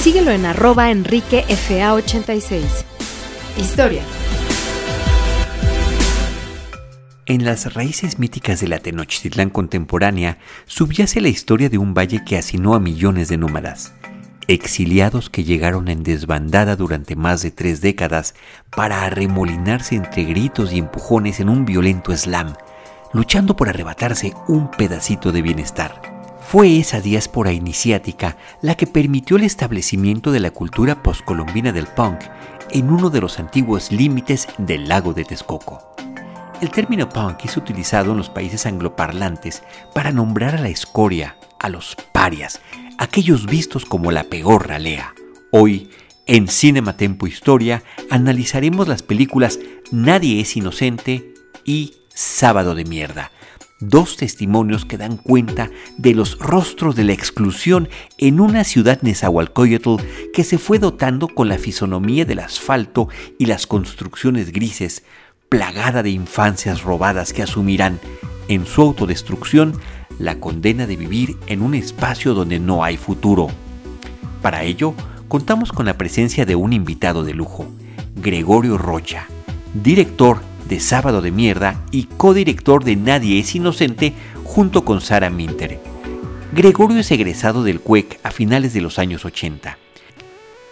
Síguelo en arroba enriquefa86. Historia. En las raíces míticas de la Tenochtitlán contemporánea subyace la historia de un valle que hacinó a millones de nómadas, exiliados que llegaron en desbandada durante más de tres décadas para arremolinarse entre gritos y empujones en un violento slam, luchando por arrebatarse un pedacito de bienestar. Fue esa diáspora iniciática la que permitió el establecimiento de la cultura postcolombina del punk en uno de los antiguos límites del lago de Texcoco. El término punk es utilizado en los países angloparlantes para nombrar a la escoria, a los parias, aquellos vistos como la peor ralea. Hoy, en Cinema Tempo Historia, analizaremos las películas Nadie es inocente y Sábado de Mierda, dos testimonios que dan cuenta de los rostros de la exclusión en una ciudad nezahualcóyotl que se fue dotando con la fisonomía del asfalto y las construcciones grises, plagada de infancias robadas que asumirán en su autodestrucción la condena de vivir en un espacio donde no hay futuro. Para ello, contamos con la presencia de un invitado de lujo, Gregorio Rocha, director de Sábado de Mierda y codirector de Nadie es Inocente junto con Sara Minter. Gregorio es egresado del CUEC a finales de los años 80.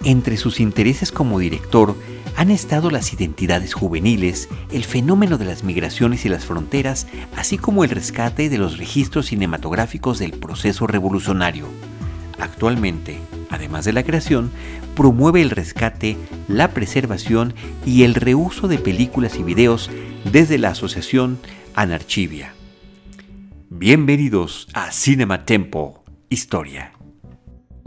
Entre sus intereses como director han estado las identidades juveniles, el fenómeno de las migraciones y las fronteras, así como el rescate de los registros cinematográficos del proceso revolucionario. Actualmente, además de la creación, promueve el rescate, la preservación y el reuso de películas y videos desde la asociación Anarchivia. Bienvenidos a Cinema Tempo, Historia.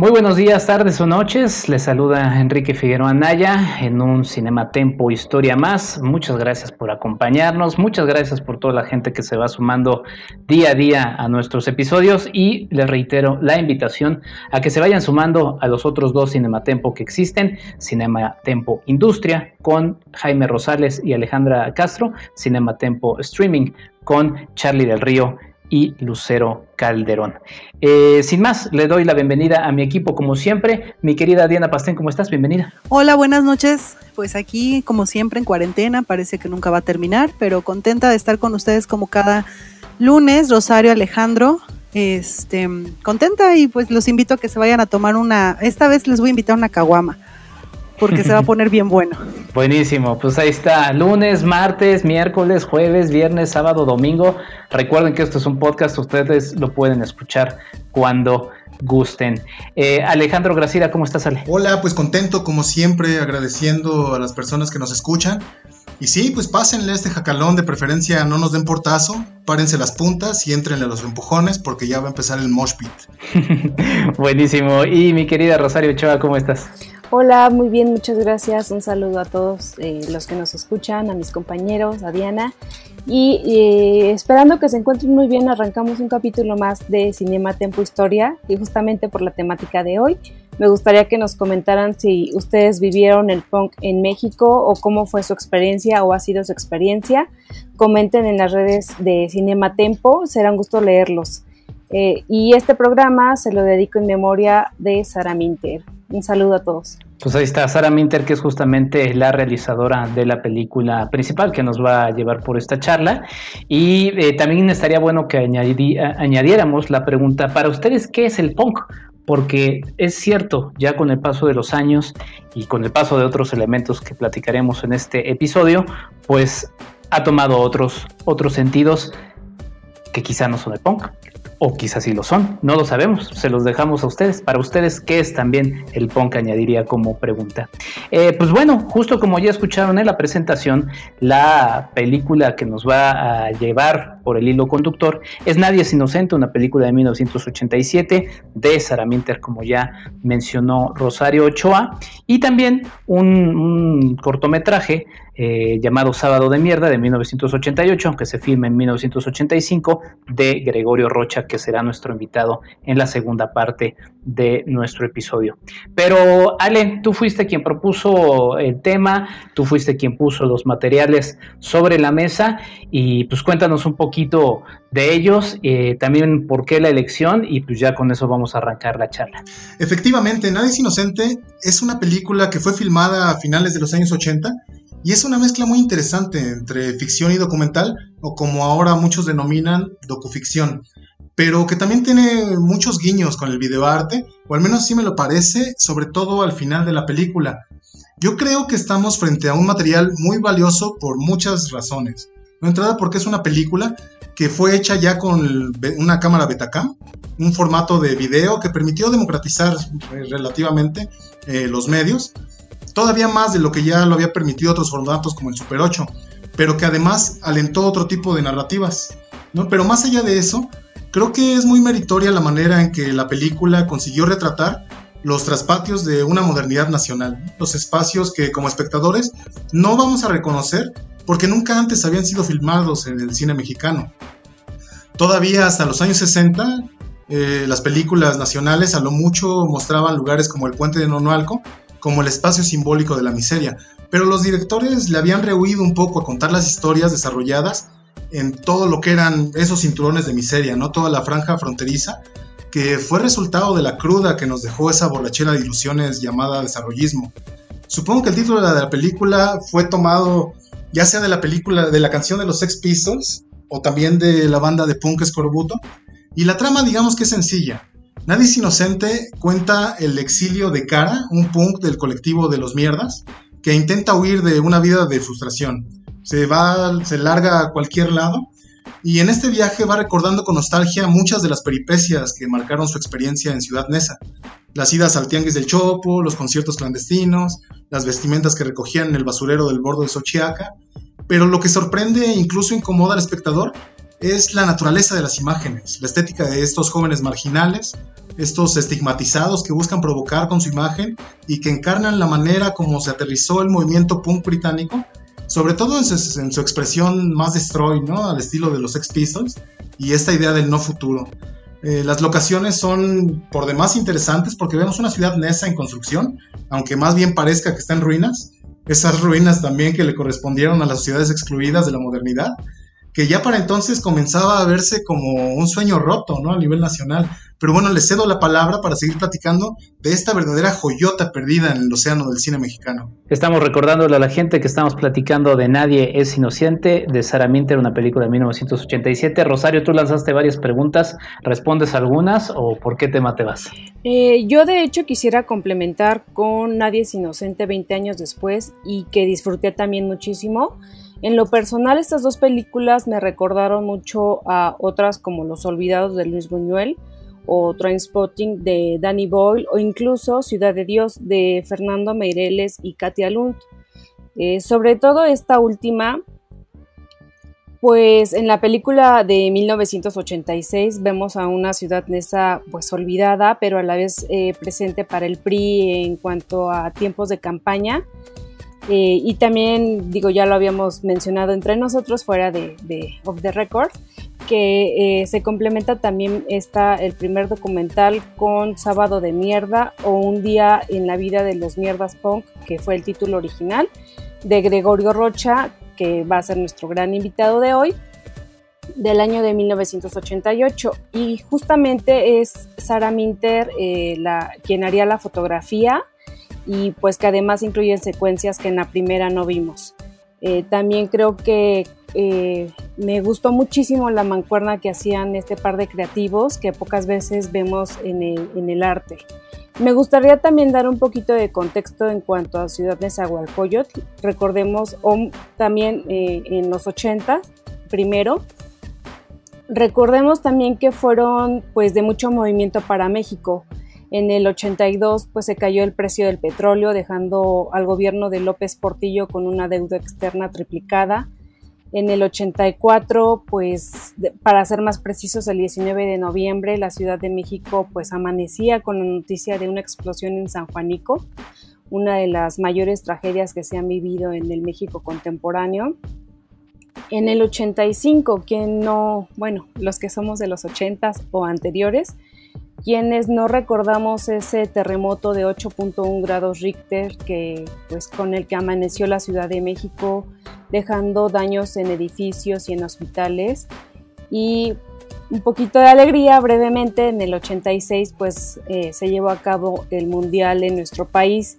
Muy buenos días, tardes o noches. Les saluda Enrique Figueroa Anaya en un Cinema Tempo Historia Más. Muchas gracias por acompañarnos. Muchas gracias por toda la gente que se va sumando día a día a nuestros episodios. Y les reitero la invitación a que se vayan sumando a los otros dos Cinema Tempo que existen: Cinema Tempo Industria con Jaime Rosales y Alejandra Castro, Cinema Tempo Streaming con Charlie del Río y Lucero Calderón. Eh, sin más, le doy la bienvenida a mi equipo como siempre. Mi querida Diana Pastén, ¿cómo estás? Bienvenida. Hola, buenas noches. Pues aquí, como siempre, en cuarentena, parece que nunca va a terminar, pero contenta de estar con ustedes como cada lunes. Rosario Alejandro, este, contenta y pues los invito a que se vayan a tomar una, esta vez les voy a invitar una caguama porque se va a poner bien bueno. Buenísimo, pues ahí está, lunes, martes, miércoles, jueves, viernes, sábado, domingo. Recuerden que esto es un podcast, ustedes lo pueden escuchar cuando gusten. Eh, Alejandro Gracira, ¿cómo estás, Ale? Hola, pues contento como siempre, agradeciendo a las personas que nos escuchan. Y sí, pues pásenle este jacalón, de preferencia no nos den portazo, párense las puntas y entrenle los empujones porque ya va a empezar el mosh pit. Buenísimo. Y mi querida Rosario Ochoa, ¿cómo estás? Hola, muy bien, muchas gracias. Un saludo a todos eh, los que nos escuchan, a mis compañeros, a Diana. Y eh, esperando que se encuentren muy bien, arrancamos un capítulo más de Cinema Tempo Historia y justamente por la temática de hoy. Me gustaría que nos comentaran si ustedes vivieron el punk en México o cómo fue su experiencia o ha sido su experiencia. Comenten en las redes de Cinema Tempo, será un gusto leerlos. Eh, y este programa se lo dedico en memoria de Sara Minter. Un saludo a todos. Pues ahí está Sara Minter, que es justamente la realizadora de la película principal que nos va a llevar por esta charla. Y eh, también estaría bueno que añadiéramos la pregunta, para ustedes, ¿qué es el punk? Porque es cierto, ya con el paso de los años y con el paso de otros elementos que platicaremos en este episodio, pues ha tomado otros, otros sentidos que quizá no son el punk, o quizás sí lo son, no lo sabemos, se los dejamos a ustedes. Para ustedes, ¿qué es también el punk? Añadiría como pregunta. Eh, pues bueno, justo como ya escucharon en la presentación, la película que nos va a llevar por el hilo conductor, es Nadie es Inocente, una película de 1987 de Sara Minter, como ya mencionó Rosario Ochoa, y también un cortometraje eh, llamado Sábado de Mierda de 1988, aunque se filma en 1985, de Gregorio Rocha, que será nuestro invitado en la segunda parte de nuestro episodio. Pero Ale, tú fuiste quien propuso el tema, tú fuiste quien puso los materiales sobre la mesa y pues cuéntanos un de ellos, eh, también por qué la elección y pues ya con eso vamos a arrancar la charla. Efectivamente, Nadie es Inocente es una película que fue filmada a finales de los años 80 y es una mezcla muy interesante entre ficción y documental, o como ahora muchos denominan, docuficción, pero que también tiene muchos guiños con el videoarte, o al menos así me lo parece, sobre todo al final de la película. Yo creo que estamos frente a un material muy valioso por muchas razones. No entrada porque es una película que fue hecha ya con una cámara Betacam, un formato de video que permitió democratizar eh, relativamente eh, los medios todavía más de lo que ya lo había permitido otros formatos como el Super 8, pero que además alentó otro tipo de narrativas. ¿no? Pero más allá de eso, creo que es muy meritoria la manera en que la película consiguió retratar los traspatios de una modernidad nacional, los espacios que como espectadores no vamos a reconocer porque nunca antes habían sido filmados en el cine mexicano. Todavía hasta los años 60, eh, las películas nacionales a lo mucho mostraban lugares como el puente de Nonualco, como el espacio simbólico de la miseria, pero los directores le habían rehuido un poco a contar las historias desarrolladas en todo lo que eran esos cinturones de miseria, ¿no? Toda la franja fronteriza, que fue resultado de la cruda que nos dejó esa borrachera de ilusiones llamada desarrollismo. Supongo que el título de la película fue tomado ya sea de la película, de la canción de los Sex Pistols, o también de la banda de punk Escorbuto, y la trama digamos que es sencilla. Nadie es inocente cuenta el exilio de Cara, un punk del colectivo de los mierdas, que intenta huir de una vida de frustración. Se va, se larga a cualquier lado y en este viaje va recordando con nostalgia muchas de las peripecias que marcaron su experiencia en Ciudad Neza. Las idas al Tianguis del Chopo, los conciertos clandestinos, las vestimentas que recogían en el basurero del bordo de Xochiaca. Pero lo que sorprende e incluso incomoda al espectador es la naturaleza de las imágenes, la estética de estos jóvenes marginales, estos estigmatizados que buscan provocar con su imagen y que encarnan la manera como se aterrizó el movimiento punk británico, sobre todo en su, expresión más destroy, ¿no? Al estilo de los Sex Pistols y esta idea del no futuro. Eh, las locaciones son por demás interesantes porque vemos una ciudad nesa en construcción, aunque más bien parezca que está en ruinas. Esas ruinas también que le correspondieron a las ciudades excluidas de la modernidad que ya para entonces comenzaba a verse como un sueño roto, ¿no? A nivel nacional. Pero bueno, le cedo la palabra para seguir platicando de esta verdadera joyota perdida en el océano del cine mexicano. Estamos recordándole a la gente que estamos platicando de Nadie es Inocente, de Sara Minter, una película de 1987. Rosario, tú lanzaste varias preguntas, ¿respondes algunas o por qué tema te vas? Eh, yo de hecho quisiera complementar con Nadie es Inocente 20 años después y que disfruté también muchísimo. En lo personal, estas dos películas me recordaron mucho a otras como Los Olvidados de Luis Buñuel o Trainspotting de Danny Boyle o incluso Ciudad de Dios de Fernando Meireles y Katia Lund. Eh, sobre todo esta última, pues en la película de 1986 vemos a una ciudad nesa pues olvidada, pero a la vez eh, presente para el PRI en cuanto a tiempos de campaña eh, y también, digo, ya lo habíamos mencionado entre nosotros fuera de, de Off the Record, que eh, se complementa también está el primer documental con Sábado de Mierda o Un día en la vida de los mierdas punk, que fue el título original, de Gregorio Rocha, que va a ser nuestro gran invitado de hoy, del año de 1988. Y justamente es Sara Minter eh, la, quien haría la fotografía y pues que además incluyen secuencias que en la primera no vimos. Eh, también creo que eh, me gustó muchísimo la mancuerna que hacían este par de creativos que pocas veces vemos en el, arte. Me gustaría también dar un poquito de contexto en cuanto a Ciudad Nezahualcóyotl. Recordemos también eh, en los 80, primero. Recordemos también que fueron pues de mucho movimiento para México. En el 82 pues se cayó el precio del petróleo dejando al gobierno de López Portillo con una deuda externa triplicada. En el 84, pues para ser más precisos, el 19 de noviembre, la Ciudad de México pues amanecía con la noticia de una explosión en San Juanico, una de las mayores tragedias que se han vivido en el México contemporáneo. En el 85, quien no, bueno, los que somos de los 80s o anteriores, quienes no recordamos ese terremoto de 8.1 grados Richter que pues con el que amaneció la Ciudad de México dejando daños en edificios y en hospitales. Y un poquito de alegría brevemente en el 86 pues eh, se llevó a cabo el mundial en nuestro país.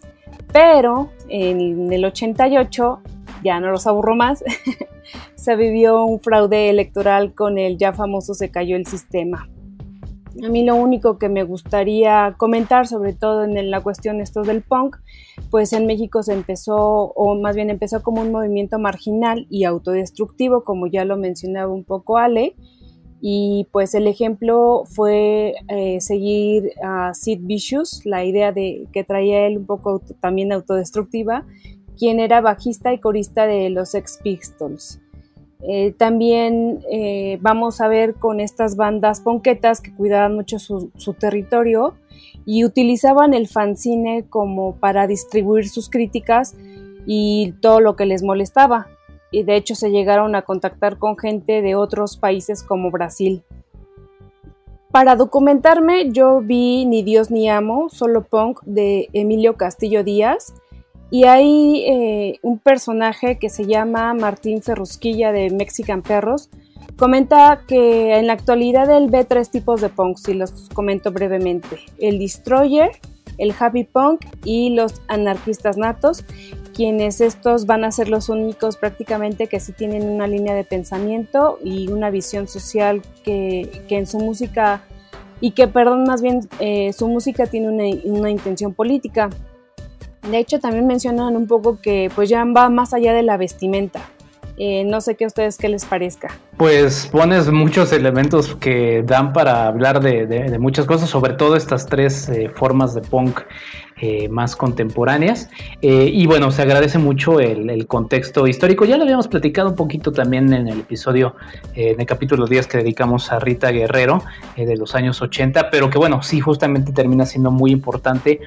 Pero en el 88 ya no los aburro más se vivió un fraude electoral con el ya famoso se cayó el sistema a mí lo único que me gustaría comentar, sobre todo en la cuestión esto del punk, pues en México se empezó, o más bien empezó como un movimiento marginal y autodestructivo, como ya lo mencionaba un poco Ale, y pues el ejemplo fue eh, seguir a Sid Vicious, la idea de que traía él un poco también autodestructiva, quien era bajista y corista de los Sex Pistols. Eh, también eh, vamos a ver con estas bandas ponquetas que cuidaban mucho su, territorio y utilizaban el fanzine como para distribuir sus críticas y todo lo que les molestaba. Y de hecho se llegaron a contactar con gente de otros países como Brasil. Para documentarme yo vi Ni Dios ni Amo, solo punk de Emilio Castillo Díaz y hay eh, un personaje que se llama Martín Ferrusquilla de Mexican Perros. Comenta que en la actualidad él ve tres tipos de punks y los comento brevemente. El destroyer, el happy punk y los anarquistas natos, quienes estos van a ser los únicos prácticamente que sí tienen una línea de pensamiento y una visión social que, en su música, y que, perdón, más bien eh, su música tiene una, una intención política. De hecho, también mencionan un poco que pues ya va más allá de la vestimenta. Eh, no sé qué a ustedes qué les parezca. Pues pones muchos elementos que dan para hablar de, muchas cosas, sobre todo estas tres eh, formas de punk eh, más contemporáneas. y bueno, se agradece mucho el, contexto histórico. Ya lo habíamos platicado un poquito también en el episodio, en el capítulo 10 que dedicamos a Rita Guerrero de los años 80, pero que bueno, sí, justamente termina siendo muy importante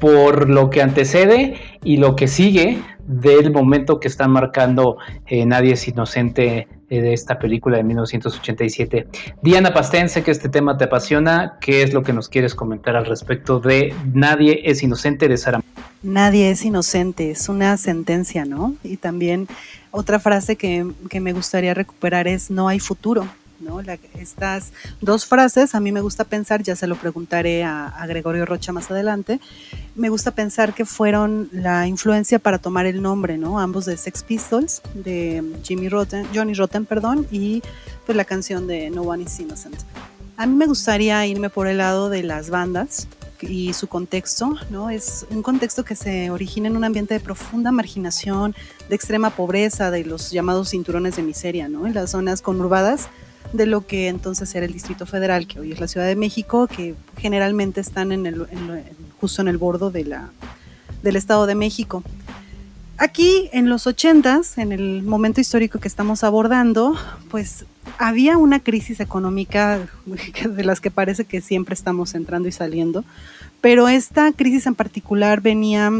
por lo que antecede y lo que sigue del momento que están marcando eh, Nadie es Inocente eh, de esta película de 1987. Diana Pastén, sé que este tema te apasiona. ¿Qué es lo que nos quieres comentar al respecto de Nadie es Inocente de Sara? Nadie es inocente, es una sentencia, ¿no? Y también otra frase que, que me gustaría recuperar es no hay futuro. ¿No? estas dos frases, a mí me gusta pensar, ya se lo preguntaré a, Gregorio Rocha más adelante, me gusta pensar que fueron la influencia para tomar el nombre, ¿no? Ambos de Sex Pistols, de Jimmy Rotten, Johnny Rotten, perdón, y pues la canción de No One is Innocent. A mí me gustaría irme por el lado de las bandas, y su contexto, ¿no? Es un contexto que se origina en un ambiente de profunda marginación, de extrema pobreza, de los llamados cinturones de miseria, ¿no? En las zonas conurbadas de lo que entonces era el Distrito Federal, que hoy es la Ciudad de México, que generalmente están justo en el bordo de la, del Estado de México. Aquí en los 80 en el momento histórico que estamos abordando, pues había una crisis económica de las que parece que siempre estamos entrando y saliendo, pero esta crisis en particular venía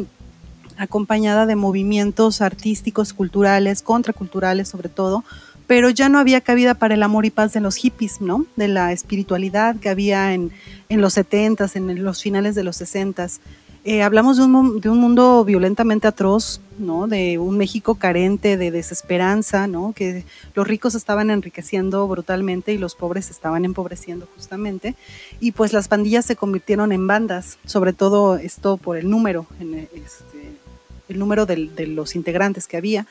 acompañada de movimientos artísticos, culturales, contraculturales sobre todo, pero ya no había cabida para el amor y paz de los hippies, ¿no? De la espiritualidad que había en, los 70s, en los finales de los 60s. Eh, hablamos de un, de un, mundo violentamente atroz, ¿no? De un México carente, de desesperanza, ¿no? Que los ricos estaban enriqueciendo brutalmente y los pobres estaban empobreciendo justamente. Y pues las pandillas se convirtieron en bandas, sobre todo esto por el número, en este, el número de los integrantes que había.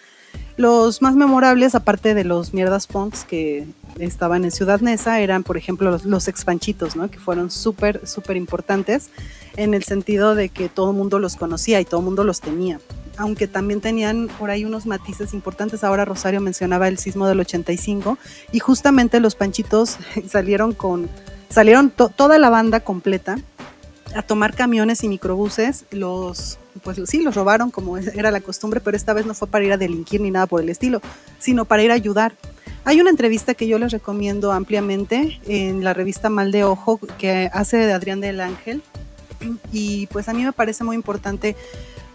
Los más memorables, aparte de los mierdas punks que estaban en Ciudad Neza, eran, por ejemplo, los, expanchitos, ¿no? Que fueron súper, súper importantes en el sentido de que todo el mundo los conocía y todo el mundo los tenía. Aunque también tenían por ahí unos matices importantes. Ahora Rosario mencionaba el sismo del 85 y justamente los panchitos salieron con, salieron toda la banda completa a tomar camiones y microbuses los pues sí, los robaron como era la costumbre, pero esta vez no fue para ir a delinquir ni nada por el estilo, sino para ir a ayudar. Hay una entrevista que yo les recomiendo ampliamente en la revista Mal de Ojo que hace de Adrián del Ángel y pues a mí me parece muy importante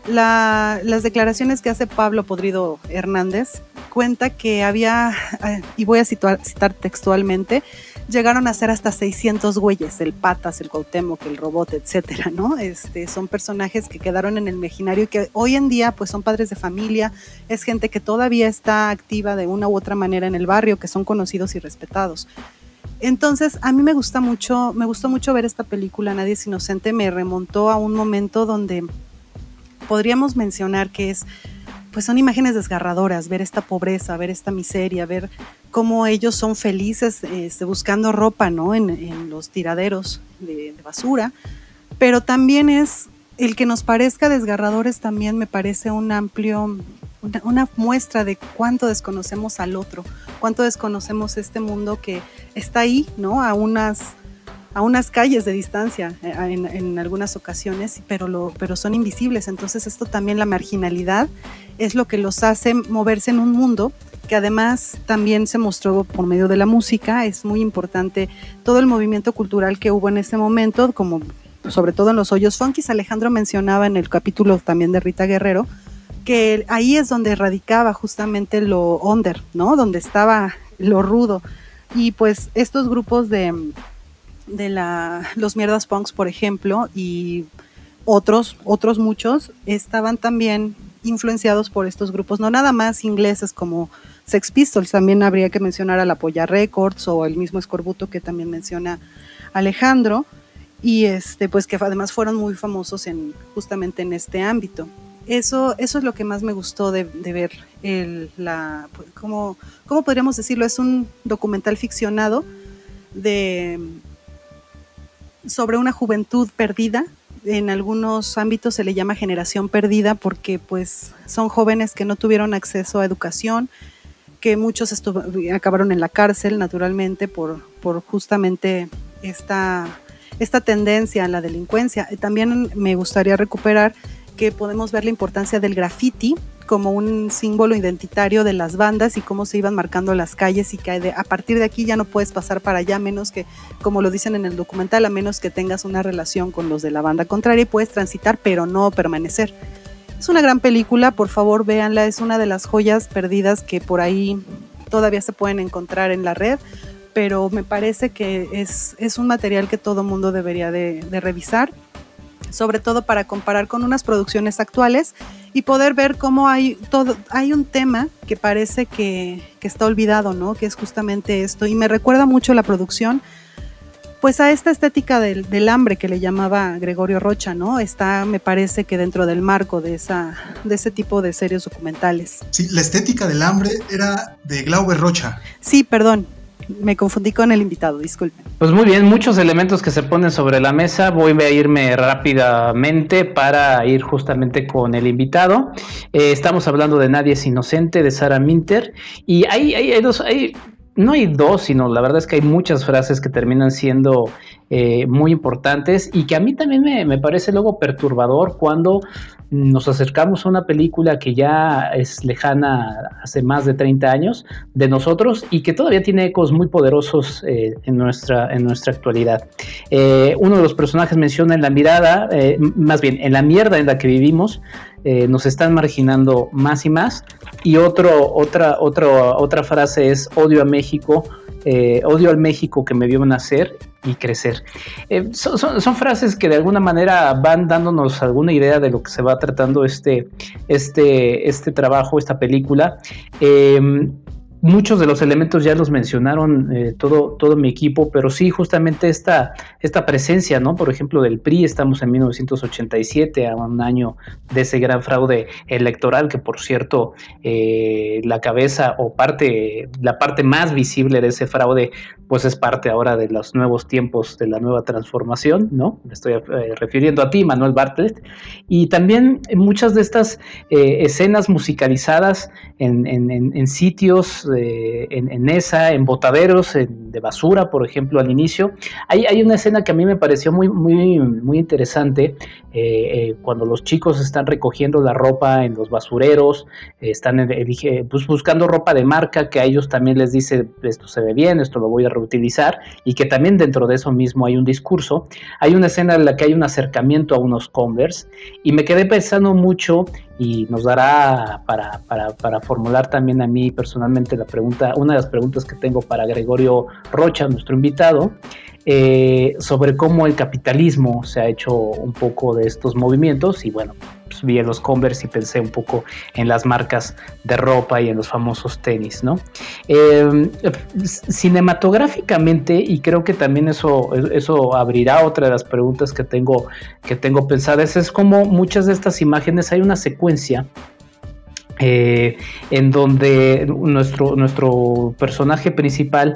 las declaraciones que hace Pablo Podrido Hernández. Cuenta que había, eh, y voy a citar textualmente, llegaron a ser hasta 600 güeyes, el Patas, el Cuauhtémoc, el Robot, etcétera, ¿no? Este, son personajes que quedaron en el imaginario y que hoy en día pues son padres de familia, es gente que todavía está activa de una u otra manera en el barrio, que son conocidos y respetados. Entonces, a mí me gusta mucho, me gustó mucho ver esta película Nadie es inocente, me remontó a un momento donde podríamos mencionar que es pues son imágenes desgarradoras, ver esta pobreza, ver esta miseria, ver cómo ellos son felices este, buscando ropa, ¿no? En, los tiraderos de, basura, pero también es el que nos parezca desgarradores también me parece un amplio, una, muestra de cuánto desconocemos al otro, cuánto desconocemos este mundo que está ahí, ¿no? A unas a unas calles de distancia eh, en, algunas ocasiones, pero, lo, pero son invisibles. Entonces esto también, la marginalidad, es lo que los hace moverse en un mundo que además también se mostró por medio de la música. Es muy importante todo el movimiento cultural que hubo en ese momento, como sobre todo en los hoyos funkis. Alejandro mencionaba en el capítulo también de Rita Guerrero, que ahí es donde radicaba justamente lo under, ¿no? Donde estaba lo rudo. Y pues estos grupos de, de la, los mierdas punks, por ejemplo, y otros, otros muchos, estaban también influenciados por estos grupos, no nada más ingleses como Sex Pistols, también habría que mencionar a la Polla Records o el mismo Escorbuto que también menciona Alejandro, y este, pues que además fueron muy famosos en, justamente en este ámbito. Eso, eso es lo que más me gustó de, ver el, la, ¿cómo, ¿cómo podríamos decirlo? Es un documental ficcionado de sobre una juventud perdida. En algunos ámbitos se le llama generación perdida porque pues son jóvenes que no tuvieron acceso a educación, que muchos acabaron en la cárcel naturalmente por, por justamente esta, esta tendencia a la delincuencia. También me gustaría recuperar que podemos ver la importancia del graffiti como un símbolo identitario de las bandas y cómo se iban marcando las calles y que a partir de aquí ya no puedes pasar para allá menos que, como lo dicen en el documental, a menos que tengas una relación con los de la banda contraria y puedes transitar pero no permanecer. Es una gran película, por favor véanla, es una de las joyas perdidas que por ahí todavía se pueden encontrar en la red, pero me parece que es, es un material que todo mundo debería de, de revisar sobre todo para comparar con unas producciones actuales y poder ver cómo hay todo, hay un tema que parece que, está olvidado, ¿no? Que es justamente esto. Y me recuerda mucho la producción, pues a esta estética del, del, hambre que le llamaba Gregorio Rocha, ¿no? Está, me parece que dentro del marco de, esa, de ese tipo de series documentales. Sí, la estética del hambre era de Glauber Rocha. Sí, perdón, me confundí con el invitado, disculpen. Pues muy bien, muchos elementos que se ponen sobre la mesa. Voy a irme rápidamente para ir justamente con el invitado. Eh, estamos hablando de Nadie es Inocente, de Sara Minter. Y hay, hay, hay dos, hay, no hay dos, sino la verdad es que hay muchas frases que terminan siendo eh, muy importantes y que a mí también me, me, parece luego perturbador cuando nos acercamos a una película que ya es lejana hace más de 30 años de nosotros y que todavía tiene ecos muy poderosos eh, en, nuestra, en nuestra actualidad. Eh, uno de los personajes menciona en la mirada, eh, más bien en la mierda en la que vivimos, nos están marginando más y más. Y otra, otra, otra frase es odio a México eh, odio al México que me vio nacer y crecer. Eh, son, frases que de alguna manera van dándonos alguna idea de lo que se va tratando este, este, este trabajo, esta película. Eh, muchos de los elementos ya los mencionaron eh, todo, todo mi equipo, pero sí justamente esta, esta presencia, ¿no? Por ejemplo, del PRI, estamos en 1987, a un año de ese gran fraude electoral, que por cierto, eh, la cabeza o parte, la parte más visible de ese fraude, pues es parte ahora de los nuevos tiempos de la nueva transformación, ¿no? Me estoy eh, refiriendo a ti, Manuel Bartlett. Y también muchas de estas escenas musicalizadas en, sitios en, esa, en botaderos de basura, por ejemplo, al inicio. Hay, hay, una escena que a mí me pareció muy, muy, muy interesante, eh, cuando los chicos están recogiendo la ropa en los basureros, están pues, buscando ropa de marca que a ellos también les dice, esto se ve bien, esto lo voy a reutilizar, y que también dentro de eso mismo hay un discurso. Hay una escena en la que hay un acercamiento a unos Converse, y me quedé pensando mucho y nos dará para, para, formular también a mí personalmente la pregunta, una de las preguntas que tengo para Gregorio Rocha, nuestro invitado, eh, sobre cómo el capitalismo se ha hecho un poco de estos movimientos y bueno, pues vi en los Converse y pensé un poco en las marcas de ropa y en los famosos tenis, ¿no? Em, cinematográficamente, y creo que también eso, eso abrirá otra de las preguntas que tengo, que tengo pensadas, es como muchas de estas imágenes hay una secuencia eh, en donde nuestro, nuestro personaje principal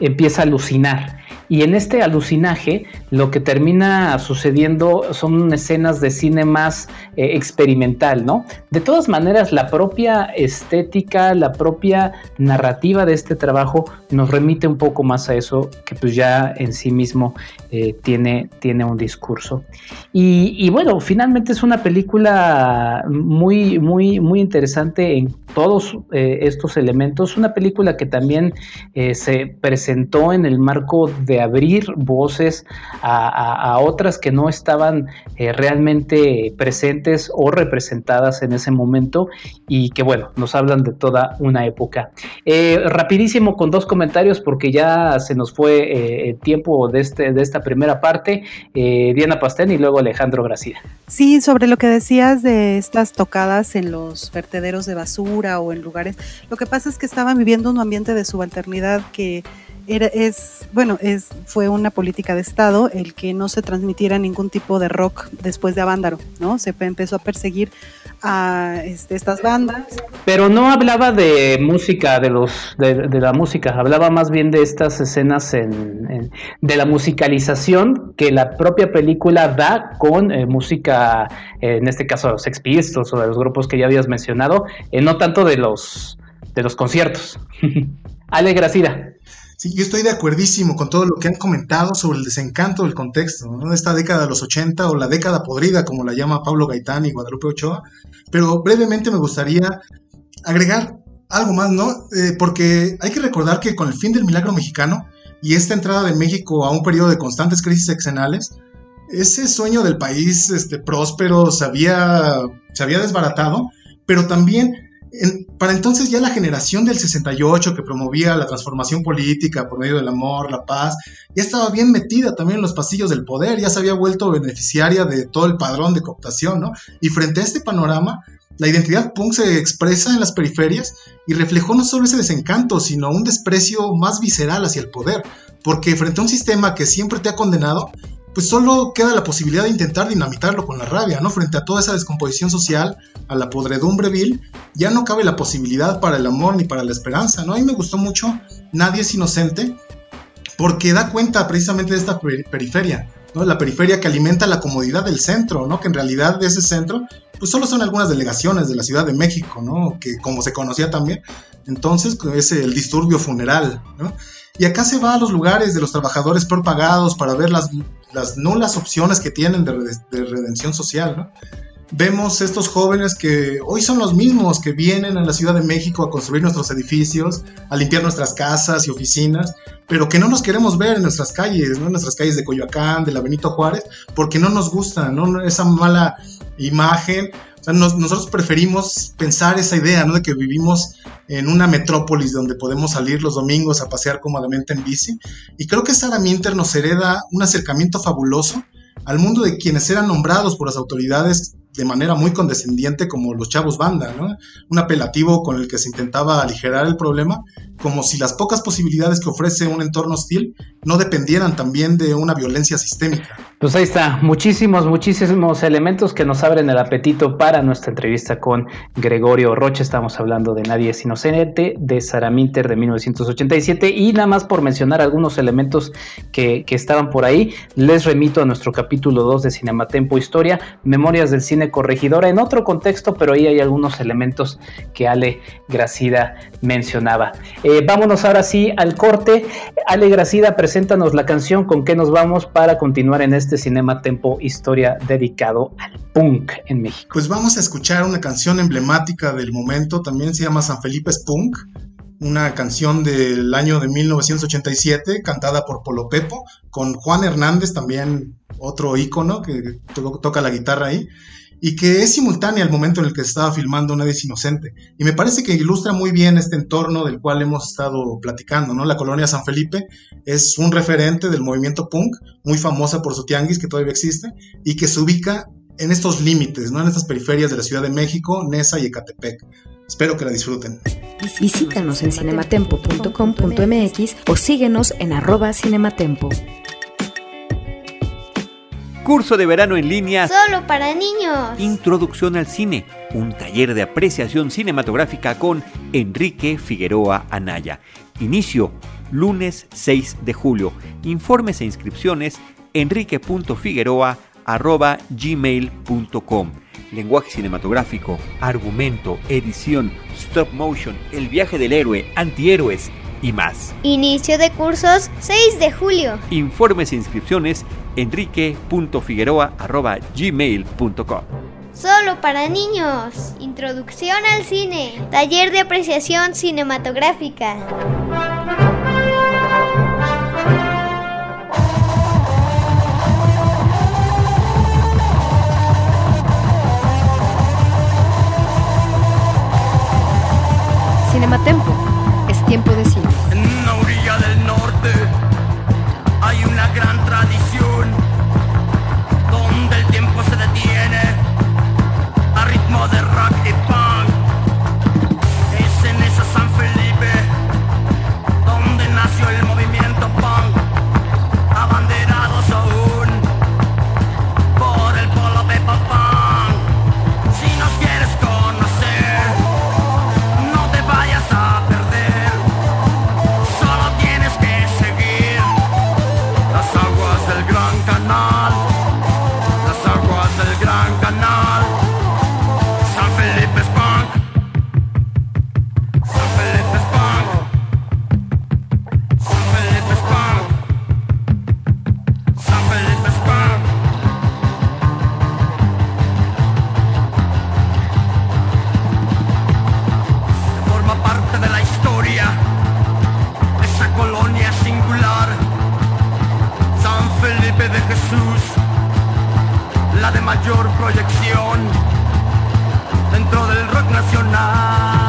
empieza a alucinar y en este alucinaje lo que termina sucediendo son escenas de cine más eh, experimental, ¿no? De todas maneras, la propia estética, la propia narrativa de este trabajo nos remite un poco más a eso, que pues ya en sí mismo eh, tiene, tiene un discurso. Y, bueno, finalmente es una película muy, muy, muy interesante en todos eh, estos elementos. Una película que también se presentó en el marco de abrir voces a, otras que no estaban eh, realmente presentes o representadas en ese momento y que bueno, nos hablan de toda una época. Eh, rapidísimo con dos comentarios porque ya se nos fue eh, el tiempo de, este, de esta primera parte. Diana Pastén y luego Alejandro Gracia. Sí, sobre lo que decías de estas tocadas en los vertederos de basura o en lugares, lo que pasa es que estaban viviendo un ambiente de subalternidad que es, bueno, es, fue una política de Estado el que no se transmitiera ningún tipo de rock después de Avándaro, ¿no? Se empezó a perseguir a este, estas bandas. Pero no hablaba de música, de los de, la música, hablaba más bien de estas escenas en, de la musicalización que la propia película da con eh, música, en este caso los Sex o de los grupos que ya habías mencionado, eh, no tanto de los de los conciertos. Ale Gracida. Sí, yo estoy de acuerdísimo con todo lo que han comentado sobre el desencanto del contexto, ¿no? Esta década de los 80 o la década podrida, como la llama Pablo Gaitán y Guadalupe Ochoa. Pero brevemente me gustaría agregar algo más, ¿no? Eh, porque hay que recordar que con el fin del milagro mexicano y esta entrada de México a un periodo de constantes crisis exenales, ese sueño del país este, próspero se había, se había desbaratado, pero también para entonces ya la generación del 68 que promovía la transformación política por medio del amor, la paz, ya estaba bien metida también en los pasillos del poder, ya se había vuelto beneficiaria de todo el padrón de cooptación, ¿no? Y frente a este panorama, la identidad punk se expresa en las periferias y reflejó no solo ese desencanto, sino un desprecio más visceral hacia el poder, porque frente a un sistema que siempre te ha condenado, pues solo queda la posibilidad de intentar dinamitarlo con la rabia, ¿no? Frente a toda esa descomposición social, a la podredumbre vil, ya no cabe la posibilidad para el amor ni para la esperanza, ¿no? A me gustó mucho Nadie es inocente, porque da cuenta precisamente de esta periferia, ¿no? La periferia que alimenta la comodidad del centro, ¿no? Que en realidad de ese centro, pues solo son algunas delegaciones de la Ciudad de México, ¿no? Que como se conocía también, entonces es el disturbio funeral, ¿no? Y acá se va a los lugares de los trabajadores por pagados para ver las, las nulas opciones que tienen de, redención social. Vemos estos jóvenes que hoy son los mismos que vienen a la Ciudad de México a construir nuestros edificios, a limpiar nuestras casas y oficinas, pero que no nos queremos ver en nuestras calles, en nuestras calles de Coyoacán, de la Benito Juárez, porque no nos gusta, ¿no? esa mala imagen nosotros preferimos pensar esa idea, ¿no? De que vivimos en una metrópolis donde podemos salir los domingos a pasear cómodamente en bici. Y creo que Sara Minter nos hereda un acercamiento fabuloso al mundo de quienes eran nombrados por las autoridades de manera muy condescendiente como los chavos banda, ¿no? Un apelativo con el que se intentaba aligerar el problema como si las pocas posibilidades que ofrece un entorno hostil no dependieran también de una violencia sistémica. Pues ahí está, muchísimos, muchísimos elementos que nos abren el apetito para nuestra entrevista con Gregorio Rocha. Estamos hablando de Nadie es Inocente, de Sara Minter de 1987 y nada más por mencionar algunos elementos que, que estaban por ahí, les remito a nuestro capítulo 2 de Cinematempo Historia, Memorias del Cine Corregidora, en otro contexto, pero ahí hay algunos elementos que Ale Gracida mencionaba. Eh, vámonos ahora sí al corte. Ale Gracida, preséntanos la canción con que nos vamos para continuar en este Cinema Tempo Historia dedicado al punk en México. Pues vamos a escuchar una canción emblemática del momento, también se llama San Felipe Punk, una canción del año de 1987 cantada por Polo Pepo, con Juan Hernández, también otro ícono que to toca la guitarra ahí y que es simultánea al momento en el que se estaba filmando Nadie es Inocente. Y me parece que ilustra muy bien este entorno del cual hemos estado platicando, ¿no? La colonia San Felipe es un referente del movimiento punk, muy famosa por su tianguis, que todavía existe, y que se ubica en estos límites, ¿no? En estas periferias de la Ciudad de México, Nesa y Ecatepec. Espero que la disfruten. Visítanos en cinematempo.com.mx o síguenos en arroba cinematempo. Curso de verano en línea. Solo para niños. Introducción al cine. Un taller de apreciación cinematográfica con Enrique Figueroa Anaya. Inicio lunes 6 de julio. Informes e inscripciones enrique.figueroa.gmail.com Lenguaje cinematográfico, argumento, edición, stop motion, el viaje del héroe, antihéroes y más. Inicio de cursos 6 de julio. Informes e inscripciones enrique.figueroa.gmail.com Solo para niños. Introducción al cine. Taller de apreciación cinematográfica. Cinematempo. La de mayor proyección dentro del rock nacional.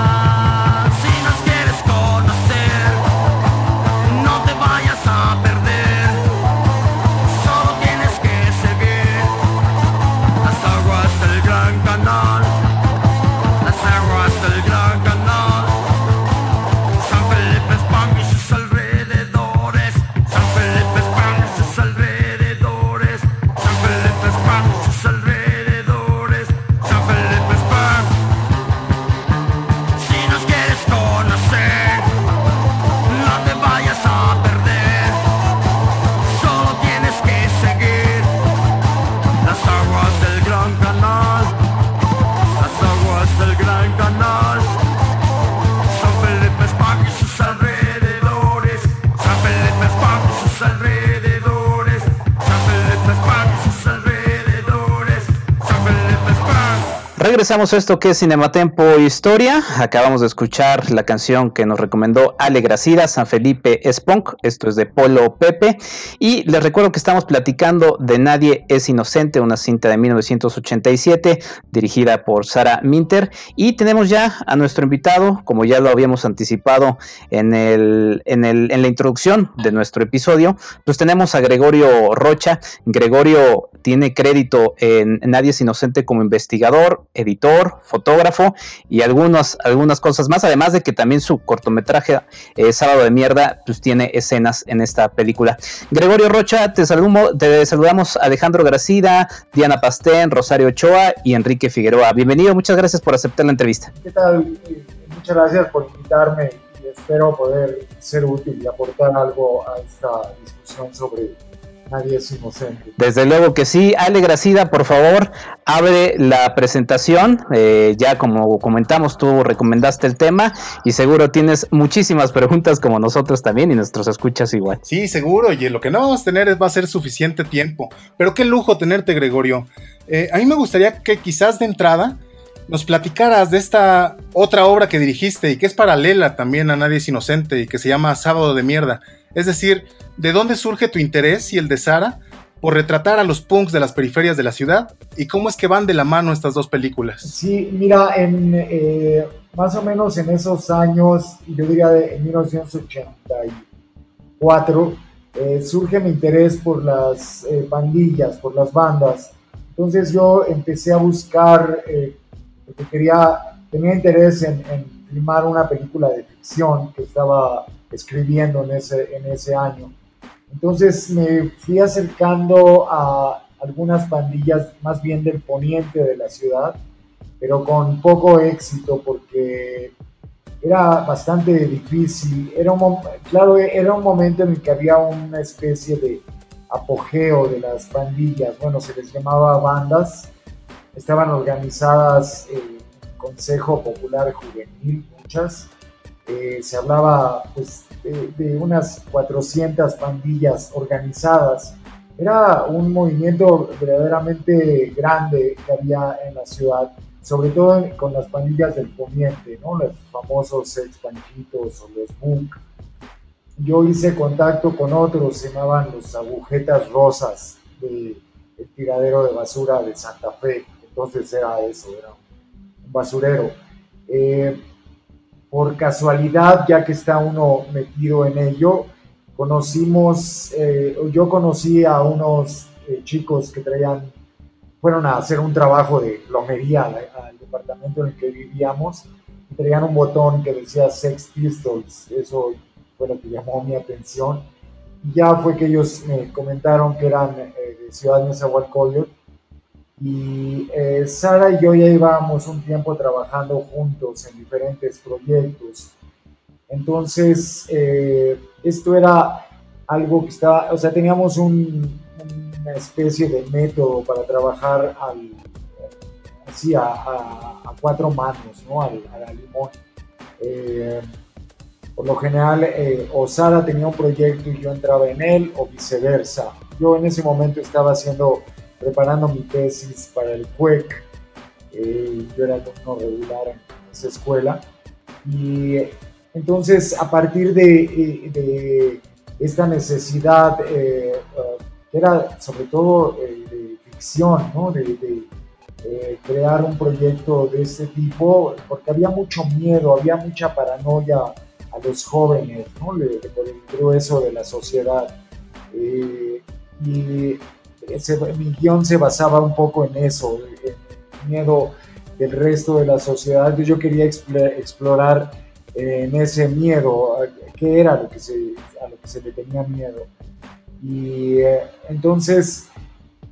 Regresamos a esto que es Cinematempo Historia. Acabamos de escuchar la canción que nos recomendó Ale Gracida, San Felipe Spunk. Esto es de Polo Pepe. Y les recuerdo que estamos platicando de Nadie es Inocente, una cinta de 1987 dirigida por Sara Minter. Y tenemos ya a nuestro invitado, como ya lo habíamos anticipado en, en, la introducción de nuestro episodio, pues tenemos a Gregorio Rocha. Gregorio tiene crédito en Nadie es Inocente como investigador, editor, fotógrafo y algunos, algunas cosas más, además de que también su cortometraje eh, Sábado de Mierda pues, tiene escenas en esta película. Gregorio Rocha, te, saludo, te saludamos Alejandro Gracida, Diana Pastén, Rosario Ochoa y Enrique Figueroa. Bienvenido, muchas gracias por aceptar la entrevista. ¿Qué tal? Muchas gracias por invitarme y espero poder ser útil y aportar algo a esta discusión sobre nadie es inocente. Desde luego que sí. Ale Gracida, por favor, abre la presentación. Eh, ya como comentamos, tú recomendaste el tema y seguro tienes muchísimas preguntas como nosotros también y nuestros escuchas igual. Sí, seguro. Y lo que no vamos a tener va a ser suficiente tiempo. Pero qué lujo tenerte, Gregorio. Eh, a mí me gustaría que quizás de entrada nos platicaras de esta otra obra que dirigiste y que es paralela también a Nadie es Inocente y que se llama Sábado de Mierda. Es decir, ¿de dónde surge tu interés y el de Sara por retratar a los punks de las periferias de la ciudad? ¿Y cómo es que van de la mano estas dos películas? Sí, mira, en, eh, más o menos en esos años, yo diría de, en 1984, eh, surge mi interés por las eh, pandillas, por las bandas. Entonces yo empecé a buscar, porque quería, tenía interés en, en filmar una película de ficción que estaba escribiendo en ese, en ese año. Entonces me fui acercando a algunas pandillas más bien del poniente de la ciudad, pero con poco éxito porque era bastante difícil. Era un, claro, era un momento en el que había una especie de apogeo de las pandillas. Bueno, se les llamaba bandas. Estaban organizadas en Consejo Popular Juvenil, muchas. Eh, se hablaba pues, de, unas 400 pandillas organizadas. Era un movimiento verdaderamente grande que había en la ciudad, sobre todo con las pandillas del poniente, ¿no? los famosos ex panchitos o los bunk. Yo hice contacto con otros, se llamaban los agujetas rosas del tiradero de basura de Santa Fe. Entonces era eso, era un basurero. Eh, por casualidad, ya que está uno metido en ello, conocimos, eh, yo conocí a unos eh, chicos que traían, fueron a hacer un trabajo de plomería al, departamento en el que vivíamos y traían un botón que decía Sex Pistols, eso fue lo que llamó mi atención. Y ya fue que ellos me comentaron que eran eh, de Ciudad y eh, Sara y yo ya íbamos un tiempo trabajando juntos en diferentes proyectos. Entonces, eh, esto era algo que estaba, o sea, teníamos un, una especie de método para trabajar así a, a, cuatro manos, ¿no? Al, al limón. Eh, por lo general, o Sara tenía un proyecto y yo entraba en él, o viceversa. Yo en ese momento estaba haciendo preparando mi tesis para el CUEC. Eh, yo era alumno regular en esa escuela. Y entonces, a partir de, eh, de esta necesidad, eh, que era sobre todo de ficción, ¿no? de, de crear un proyecto de este tipo, porque había mucho miedo, había mucha paranoia a los jóvenes, ¿no? por el grueso de la sociedad. y mi guion se basaba un poco en eso, en el miedo del resto de la sociedad. Yo quería explorar eh, en ese miedo qué era lo que se, a lo que se le tenía miedo. Y eh, entonces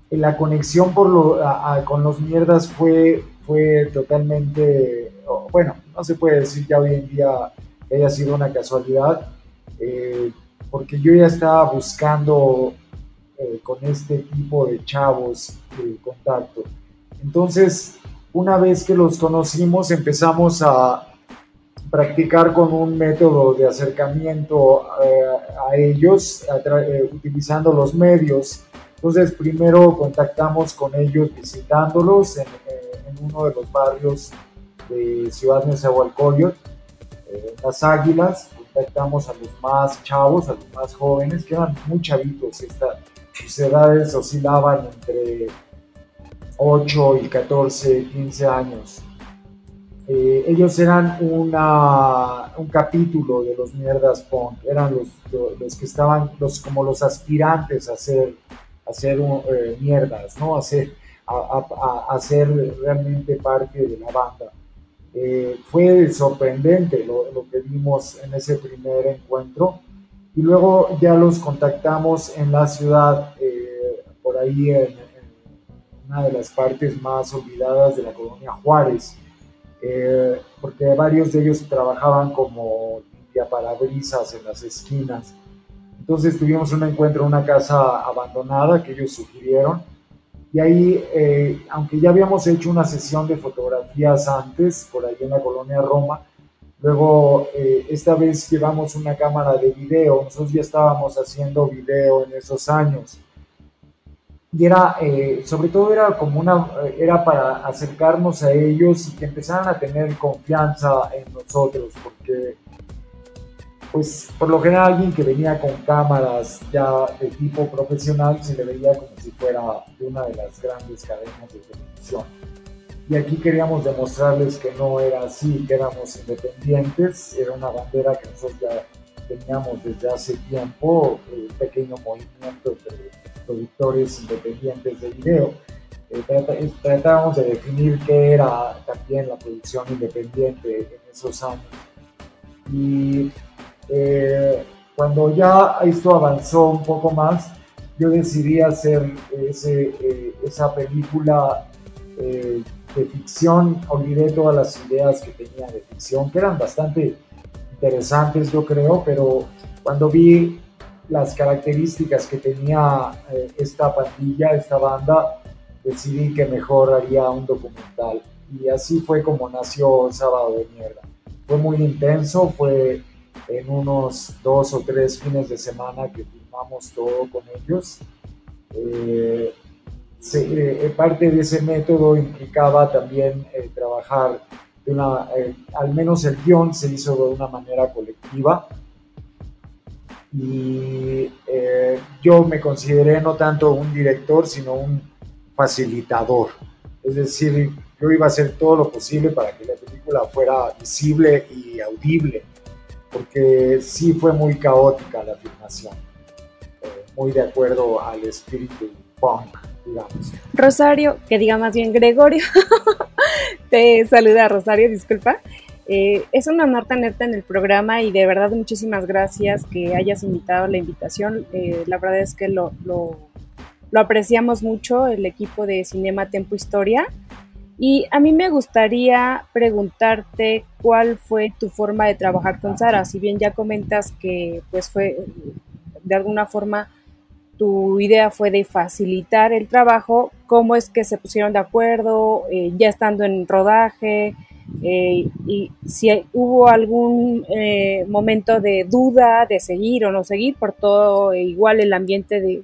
la conexión por lo, con los mierdas fue, fue totalmente, bueno, no se puede decir ya hoy en día que haya sido una casualidad, eh, porque yo ya estaba buscando eh, con este tipo de chavos de contacto. Entonces, una vez que los conocimos, empezamos a practicar con un método de acercamiento eh, a ellos, eh, utilizando los medios. Entonces, primero contactamos con ellos visitándolos en, uno de los barrios de Ciudad Nezahualcóyotl, Las Águilas, contactamos a los más chavos, a los más jóvenes, que eran muy chavitos, esta, sus edades oscilaban entre 8 y 14, 15 años. Eh, ellos eran un capítulo de los mierdas punk, eran los, los, que estaban los, como los aspirantes a ser, a ser eh, mierdas, ¿no? A, a, ser realmente parte de la banda. Eh, fue sorprendente lo, que vimos en ese primer encuentro y luego ya los contactamos en la ciudad, eh, por ahí en, una de las partes más olvidadas de la colonia Juárez, eh, porque varios de ellos trabajaban como parabrisas en las esquinas. Entonces tuvimos un encuentro en una casa abandonada que ellos sugirieron y ahí, eh, aunque ya habíamos hecho una sesión de fotografías antes, por ahí en la colonia Roma, luego eh, esta vez llevamos una cámara de video, nosotros ya estábamos haciendo video en esos años. Y era, eh, sobre todo era como una, era para acercarnos a ellos y que empezaran a tener confianza en nosotros, porque pues por lo general alguien que venía con cámaras ya de tipo profesional se le veía como si fuera de una de las grandes cadenas de televisión. Y aquí queríamos demostrarles que no era así, que éramos independientes, era una bandera que nosotros ya teníamos desde hace tiempo, un pequeño movimiento de productores independientes de video. Eh, tratábamos de definir qué era también la producción independiente en esos años. Y eh, cuando ya esto avanzó un poco más, yo decidí hacer ese, eh, esa película eh, de ficción. Olvidé todas las ideas que tenía de ficción, que eran bastante interesantes, yo creo, pero cuando vi las características que tenía esta pandilla, esta banda, decidí que mejor haría un documental. Y así fue como nació Sábado de Mierda. Fue muy intenso, fue en unos dos o tres fines de semana que filmamos todo con ellos. Eh, eh, parte de ese método implicaba también eh, trabajar de una, al menos el guion se hizo de una manera colectiva. Y yo me consideré no tanto un director, sino un facilitador. Es decir, yo iba a hacer todo lo posible para que la película fuera visible y audible porque sí fue muy caótica la filmación, eh, muy de acuerdo al espíritu punk, Rosario, que diga más bien Gregorio, te saluda Rosario, disculpa. Eh, es un honor tenerte en el programa y de verdad muchísimas gracias que hayas invitado la invitación. Eh, la verdad es que lo, lo, lo apreciamos mucho, el equipo de Cinema Tempo Historia. Y a mí me gustaría preguntarte cuál fue tu forma de trabajar con Sara. Si bien ya comentas que pues fue de alguna forma tu idea fue de facilitar el trabajo, ¿cómo es que se pusieron de acuerdo eh, ya estando en rodaje? Eh, y si hubo algún eh, momento de duda de seguir o no seguir por todo igual el ambiente de,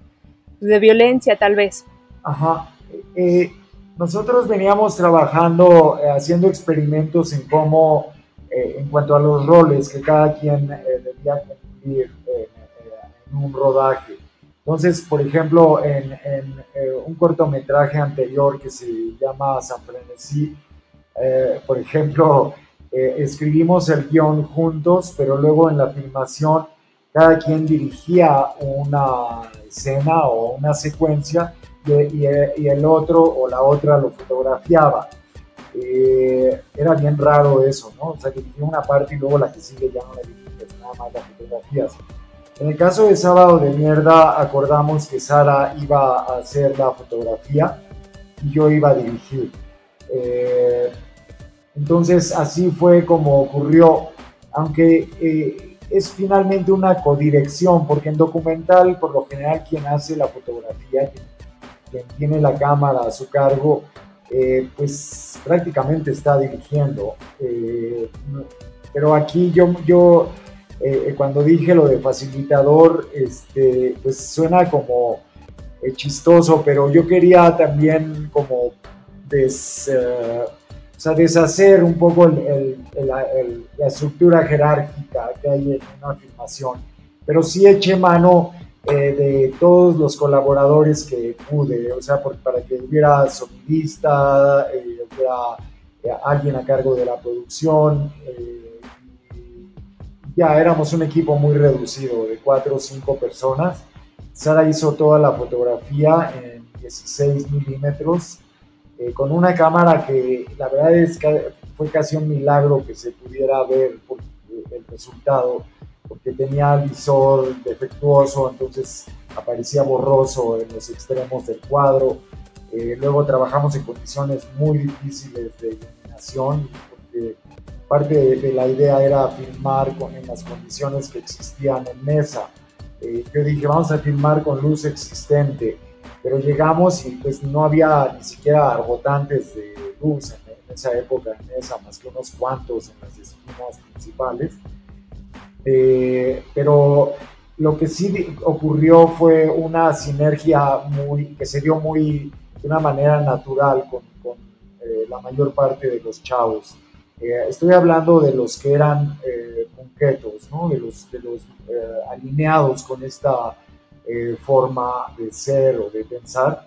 de violencia tal vez. Ajá. Nosotros veníamos trabajando, eh, haciendo experimentos en cómo, eh, en cuanto a los roles que cada quien eh, debía cumplir en un rodaje. Entonces, por ejemplo, en, un cortometraje anterior que se llama San Frenesí, por ejemplo, escribimos el guion juntos, pero luego en la filmación cada quien dirigía una escena o una secuencia y, el otro o la otra lo fotografiaba. Eh, era bien raro eso, ¿no? O sea, dirigía una parte y luego la que sigue ya no la diriges, nada más las fotografías. En el caso de Sábado de Mierda, acordamos que Sara iba a hacer la fotografía y yo iba a dirigir. Eh, entonces, así fue como ocurrió, aunque eh, es finalmente una codirección, porque en documental, por lo general, quien hace la fotografía, quien tiene la cámara a su cargo, eh, pues prácticamente está dirigiendo. Eh, pero aquí yo, yo eh, cuando dije lo de facilitador, este, pues suena como chistoso, pero yo quería también como deshacer un poco la estructura jerárquica que hay en una filmación. Pero sí eché mano eh, de todos los colaboradores que pude, o sea, para que hubiera sonidista, eh, hubiera eh, alguien a cargo de la producción. Ya éramos un equipo muy reducido, de cuatro o cinco personas. Sara hizo toda la fotografía en 16 milímetros eh, con una cámara que la verdad es que fue casi un milagro que se pudiera ver el resultado, porque tenía visor defectuoso, entonces aparecía borroso en los extremos del cuadro. Eh, luego trabajamos en condiciones muy difíciles de iluminación, porque parte de, la idea era filmar con, en las condiciones que existían en mesa. Eh, yo dije, vamos a filmar con luz existente pero llegamos y pues no había ni siquiera arbotantes de luz en, esa época en esa, más que unos cuantos en las esquinas principales. Eh, pero lo que sí ocurrió fue una sinergia muy, que se dio muy de una manera natural con, con eh, la mayor parte de los chavos. Eh, estoy hablando de los que eran punquetos, ¿no? de los, de los alineados con esta eh, forma de ser o de pensar.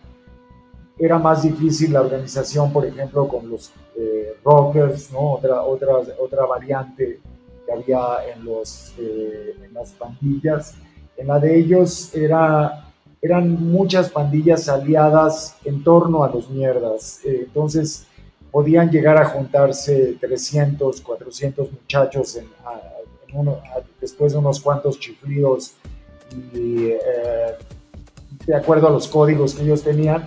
Era más difícil la organización, por ejemplo, con los eh, rockers, ¿no? otra, otra, otra variante que había en, los, eh, en las pandillas. En la de ellos era, eran muchas pandillas aliadas en torno a los mierdas. entonces podían llegar a juntarse 300, 400 muchachos en, después de unos cuantos chiflidos y eh, de acuerdo a los códigos que ellos tenían.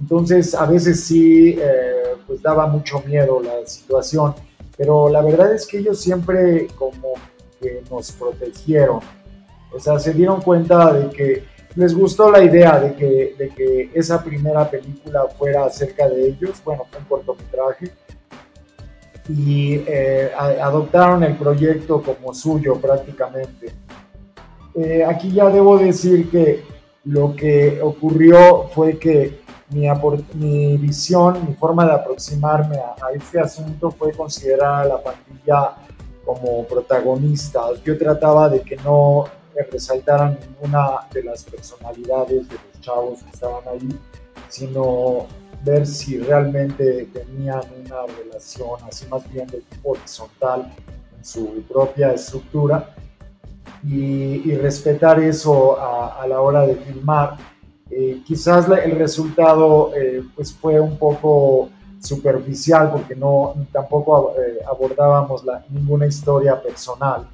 Entonces, a veces sí, eh, pues daba mucho miedo la situación, pero la verdad es que ellos siempre como que nos protegieron. O sea, se dieron cuenta de que les gustó la idea de que, de que esa primera película fuera acerca de ellos, bueno, fue un cortometraje, y eh, adoptaron el proyecto como suyo prácticamente. Eh, aquí ya debo decir que lo que ocurrió fue que mi, mi visión, mi forma de aproximarme a, este asunto fue considerar a la pandilla como protagonista. Yo trataba de que no resaltaran ninguna de las personalidades de los chavos que estaban ahí, sino ver si realmente tenían una relación así más bien de tipo horizontal en su propia estructura y, respetar eso a, la hora de filmar. Eh, quizás el resultado eh, pues fue un poco superficial porque no tampoco eh, abordábamos la, ninguna historia personal.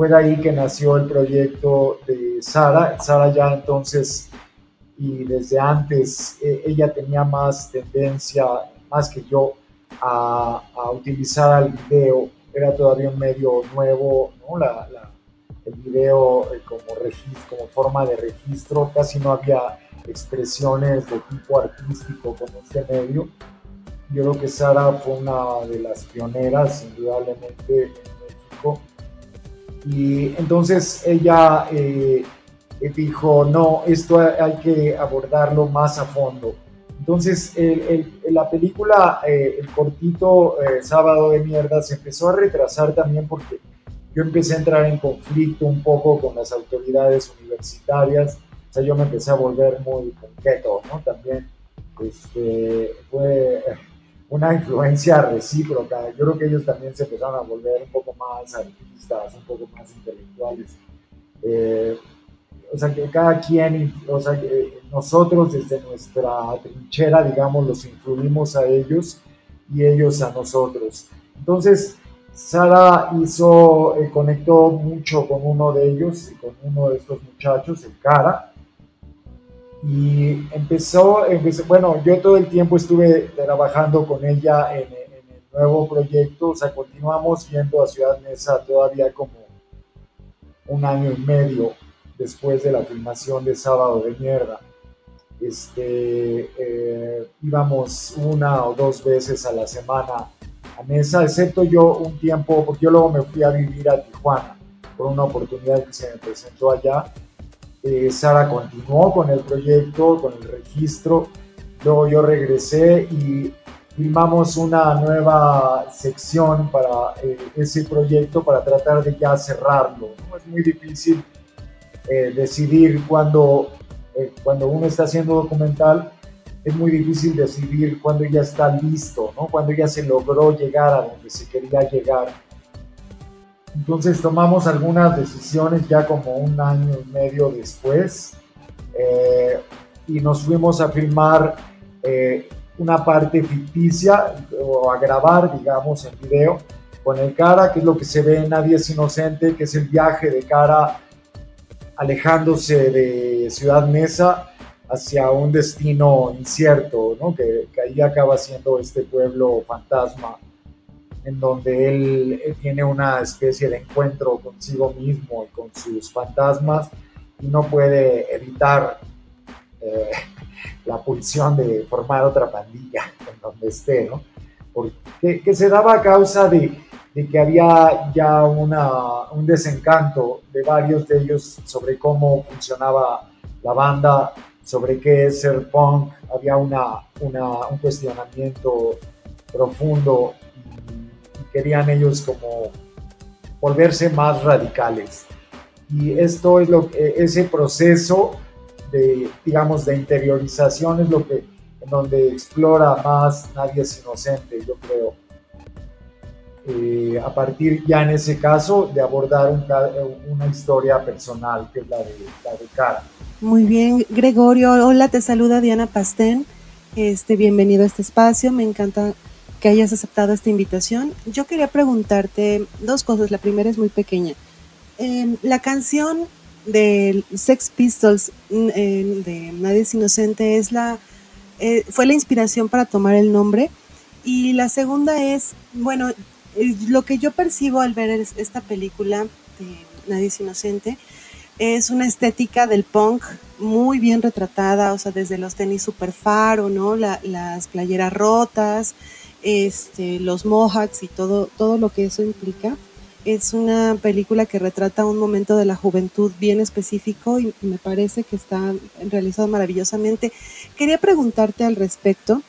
Fue de ahí que nació el proyecto de Sara. Sara ya entonces y desde antes ella tenía más tendencia, más que yo, a, utilizar el video. Era todavía un medio nuevo, ¿no? el video eh, como, registro, como forma de registro, casi no había expresiones de tipo artístico con este medio. Yo creo que Sara fue una de las pioneras, indudablemente, en México. Y entonces ella eh, dijo, no, esto hay que abordarlo más a fondo. Entonces, la película, eh, el cortito Sábado de Mierda, se empezó a retrasar también porque yo empecé a entrar en conflicto un poco con las autoridades universitarias, o sea, yo me empecé a volver muy concreto, ¿no? También este, fue una influencia recíproca, yo creo que ellos también se empezaron a volver un poco más artistas, un poco más intelectuales. Eh, o sea, que cada quien, o sea, nosotros desde nuestra trinchera, digamos, los influimos a ellos y ellos a nosotros. Entonces, Sara hizo, eh, conectó mucho con uno de ellos, con uno de estos muchachos, el cara, y empezó, bueno, yo todo el tiempo estuve trabajando con ella en, el nuevo proyecto, o sea, continuamos viendo a Ciudad Mesa todavía como un año y medio después de la filmación de Sábado de Mierda. Este, eh, íbamos una o dos veces a la semana mesa, excepto yo un tiempo, porque yo luego me fui a vivir a Tijuana por una oportunidad que se me presentó allá. Eh, Sara continuó con el proyecto, con el registro, luego yo regresé y filmamos una nueva sección para eh, ese proyecto para tratar de ya cerrarlo. Es muy difícil eh, decidir cuando, cuando uno está haciendo documental es muy difícil decidir cuándo ya está listo, ¿no? cuando ya se logró llegar a donde se quería llegar. Entonces tomamos algunas decisiones ya como un año y medio después eh, y nos fuimos a filmar eh, una parte ficticia o a grabar, digamos, en video con el cara, que es lo que se ve en Nadie es Inocente, que es el viaje de cara alejándose de Ciudad Mesa hacia un destino incierto, ¿no? que, que ahí acaba siendo este pueblo fantasma, en donde él, tiene una especie de encuentro consigo mismo y con sus fantasmas y no puede evitar eh, la pulsión de formar otra pandilla en donde esté, ¿no? Porque, que se daba a causa de, de que había ya una, un desencanto de varios de ellos sobre cómo funcionaba la banda, sobre qué es ser punk, había una, una un cuestionamiento profundo querían ellos como volverse más radicales. Y esto es lo que, ese proceso de, digamos, de interiorización es lo que, en donde explora más Nadie es Inocente, yo creo. Eh, a partir ya en ese caso de abordar una historia personal, que es la de, la de Cara. Muy bien, Gregorio. Hola, te saluda Diana Pastén. Este, bienvenido a este espacio. Me encanta que hayas aceptado esta invitación. Yo quería preguntarte dos cosas. La primera es muy pequeña. Eh, la canción de Sex Pistols mm, de Nadie es Inocente es la, eh, fue la inspiración para tomar el nombre. Y la segunda es, bueno, eh, lo que yo percibo al ver esta película de Nadie es Inocente es una estética del punk muy bien retratada, o sea, desde los tenis super faro, ¿no? las playeras rotas, este, los mohawks y todo, todo lo que eso implica. Es una película que retrata un momento de la juventud bien específico y me parece que está realizado maravillosamente. Quería preguntarte al respecto.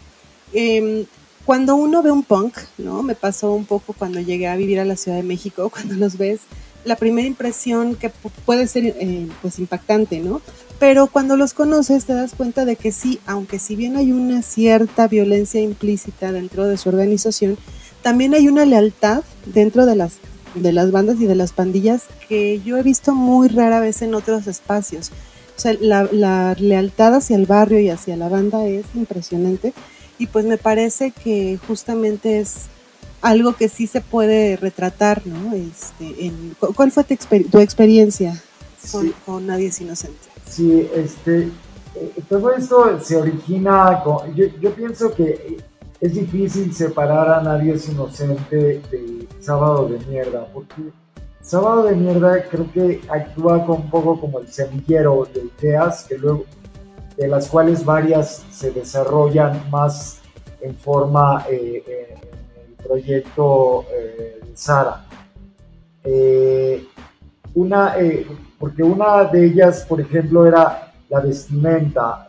Em, cuando uno ve un punk, ¿no? Me pasó un poco cuando llegué a vivir a la Ciudad de México, cuando los ves, la primera impresión que puede ser eh, pues impactante, ¿no? Pero cuando los conoces te das cuenta de que sí, aunque si bien hay una cierta violencia implícita dentro de su organización, también hay una lealtad dentro de las de las bandas y de las pandillas que yo he visto muy rara vez en otros espacios. O sea, la, lealtad hacia el barrio y hacia la banda es impresionante y pues me parece que justamente es algo que sí se puede retratar, ¿no? Este, ¿Cuál fue tu, experiencia con, Nadie es Inocente? Sí, este, eh, todo esto se origina, con, yo, yo pienso que es difícil separar a Nadie es Inocente de Sábado de Mierda, porque Sábado de Mierda creo que actúa un poco como el semillero de ideas que luego, de las cuales varias se desarrollan más en forma eh, en el proyecto eh, de Sara. Eh, una, porque una de ellas, por ejemplo, era la vestimenta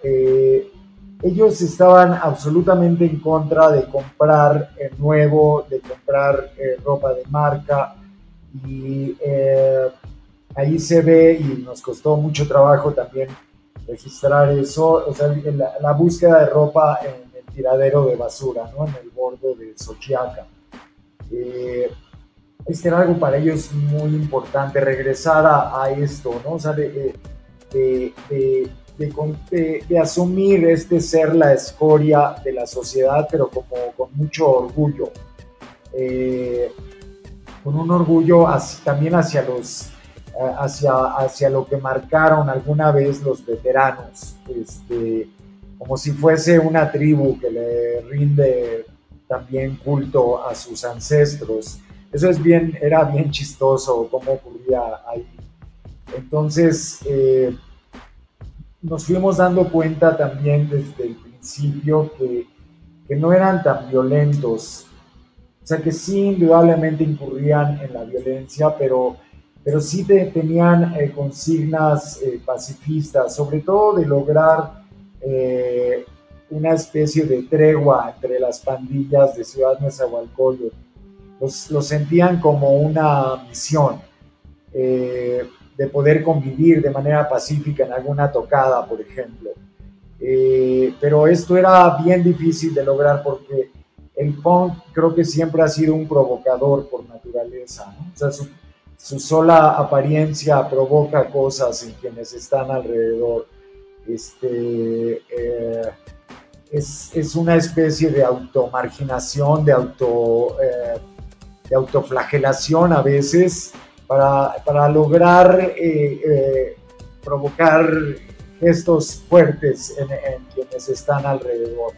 ellos estaban absolutamente en contra de comprar eh, nuevo, de comprar eh, ropa de marca y eh, ahí se ve y nos costó mucho trabajo también registrar eso, o sea, la, búsqueda de ropa en el tiradero de basura, ¿no? En el borde de Xochiaca. Este era algo para ellos muy importante, regresar a, esto, ¿no? O sea, de asumir este ser la escoria de la sociedad, pero como con mucho orgullo. Eh, con un orgullo también hacia los eh, hacia, hacia lo que marcaron alguna vez los veteranos, este, como si fuese una tribu que le rinde también culto a sus ancestros. Eso es bien, era bien chistoso cómo ocurría ahí. Entonces, eh, nos fuimos dando cuenta también desde el principio que, que, no eran tan violentos. O sea, que sí, indudablemente incurrían en la violencia, pero, pero sí tenían eh, consignas eh, pacifistas, sobre todo de lograr una especie de tregua entre las pandillas de Ciudad Nezahualcóyotl. Los, los sentían como una misión de poder convivir de manera pacífica en alguna tocada, por ejemplo. Eh, pero esto era bien difícil de lograr porque el punk creo que siempre ha sido un provocador por naturaleza. O sea, su, sola apariencia provoca cosas en quienes están alrededor. Este, eh, es, una especie de automarginación, de, auto, eh, de autoflagelación a veces para, lograr eh, eh, provocar gestos fuertes en, quienes están alrededor.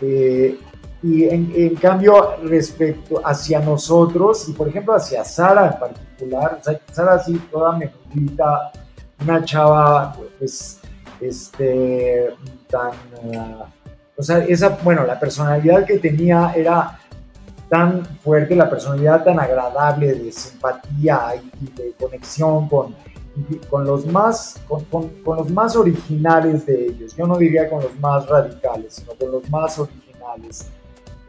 y en, cambio, respecto hacia nosotros, y por ejemplo hacia Sara en particular, Sara así toda menudita, una chava, pues, este, tan, uh, o sea, esa, bueno, la personalidad que tenía era tan fuerte, la personalidad tan agradable de simpatía y, de conexión con, con los más, con, con, los más originales de ellos. Yo no diría con los más radicales, sino con los más originales.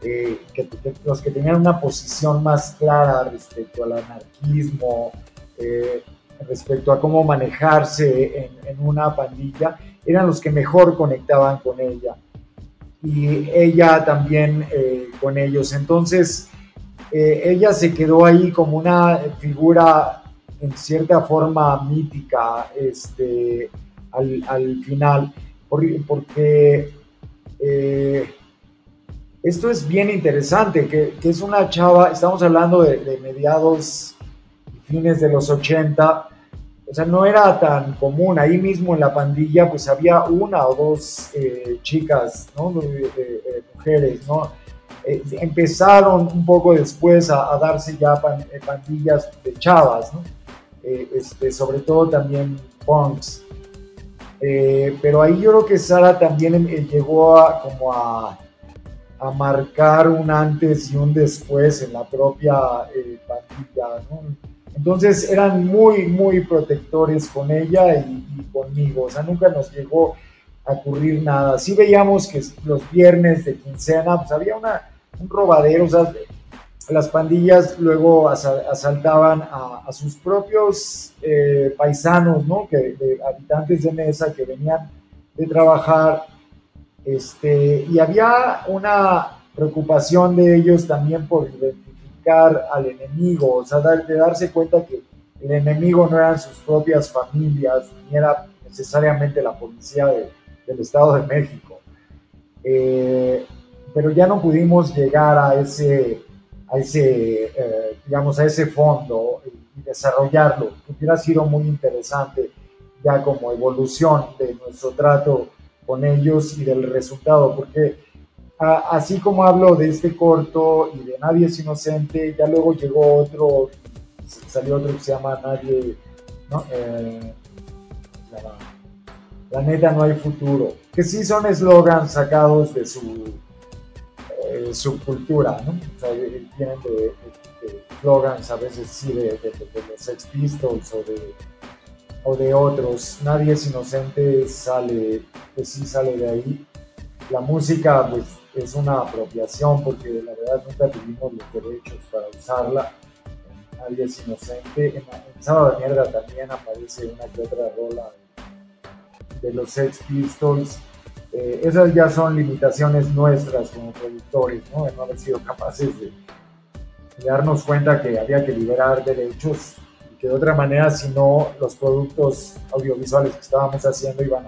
Eh, que, los que tenían una posición más clara respecto al anarquismo, eh, respecto a cómo manejarse en, en, una pandilla, eran los que mejor conectaban con ella y ella también eh, con ellos. Entonces, eh, ella se quedó ahí como una figura en cierta forma mítica este, al, final, porque, eh, esto es bien interesante, que, es una chava, estamos hablando de, de mediados, fines de los 80, o sea, no era tan común. Ahí mismo en la pandilla, pues había una o dos eh, chicas, mujeres, ¿no? Eh, empezaron un poco después a, darse ya eh, pandillas de chavas, este, sobre todo también punks. pero ahí yo creo que Sara también llegó a, como a, marcar un antes y un después en la propia pandilla. Entonces eran muy, muy protectores con ella y, conmigo. O sea, nunca nos llegó a ocurrir nada. Sí veíamos que los viernes de quincena, pues había un robadero. O sea, las pandillas luego asaltaban a, sus propios eh, paisanos, ¿no? Que, habitantes de mesa que venían de trabajar. Este, y había una preocupación de ellos también por al enemigo, o sea, de darse cuenta que el enemigo no eran sus propias familias, ni era necesariamente la policía del Estado de México. Eh, pero ya no pudimos llegar a ese, a ese eh, digamos, a ese fondo y desarrollarlo. Hubiera sido muy interesante ya como evolución de nuestro trato con ellos y del resultado, porque así como hablo de este corto y de Nadie es Inocente, ya luego llegó otro, salió otro que se llama Nadie, ¿no? Eh, la, neta no hay futuro, que sí son eslogans sacados de su eh, subcultura, ¿no? O sea, tienen de, eslogans a veces sí de, los Sex Pistols o de, o de otros. Nadie es inocente sale, pues sí sale de ahí. La música, pues es una apropiación porque la verdad nunca tuvimos los derechos para usarla. Nadie es inocente. En, Sábado de Mierda también aparece una que otra rola de, los Sex Pistols. Eh, esas ya son limitaciones nuestras como productores, ¿no? De no haber sido capaces de, darnos cuenta que había que liberar derechos y que de otra manera, si no, los productos audiovisuales que estábamos haciendo iban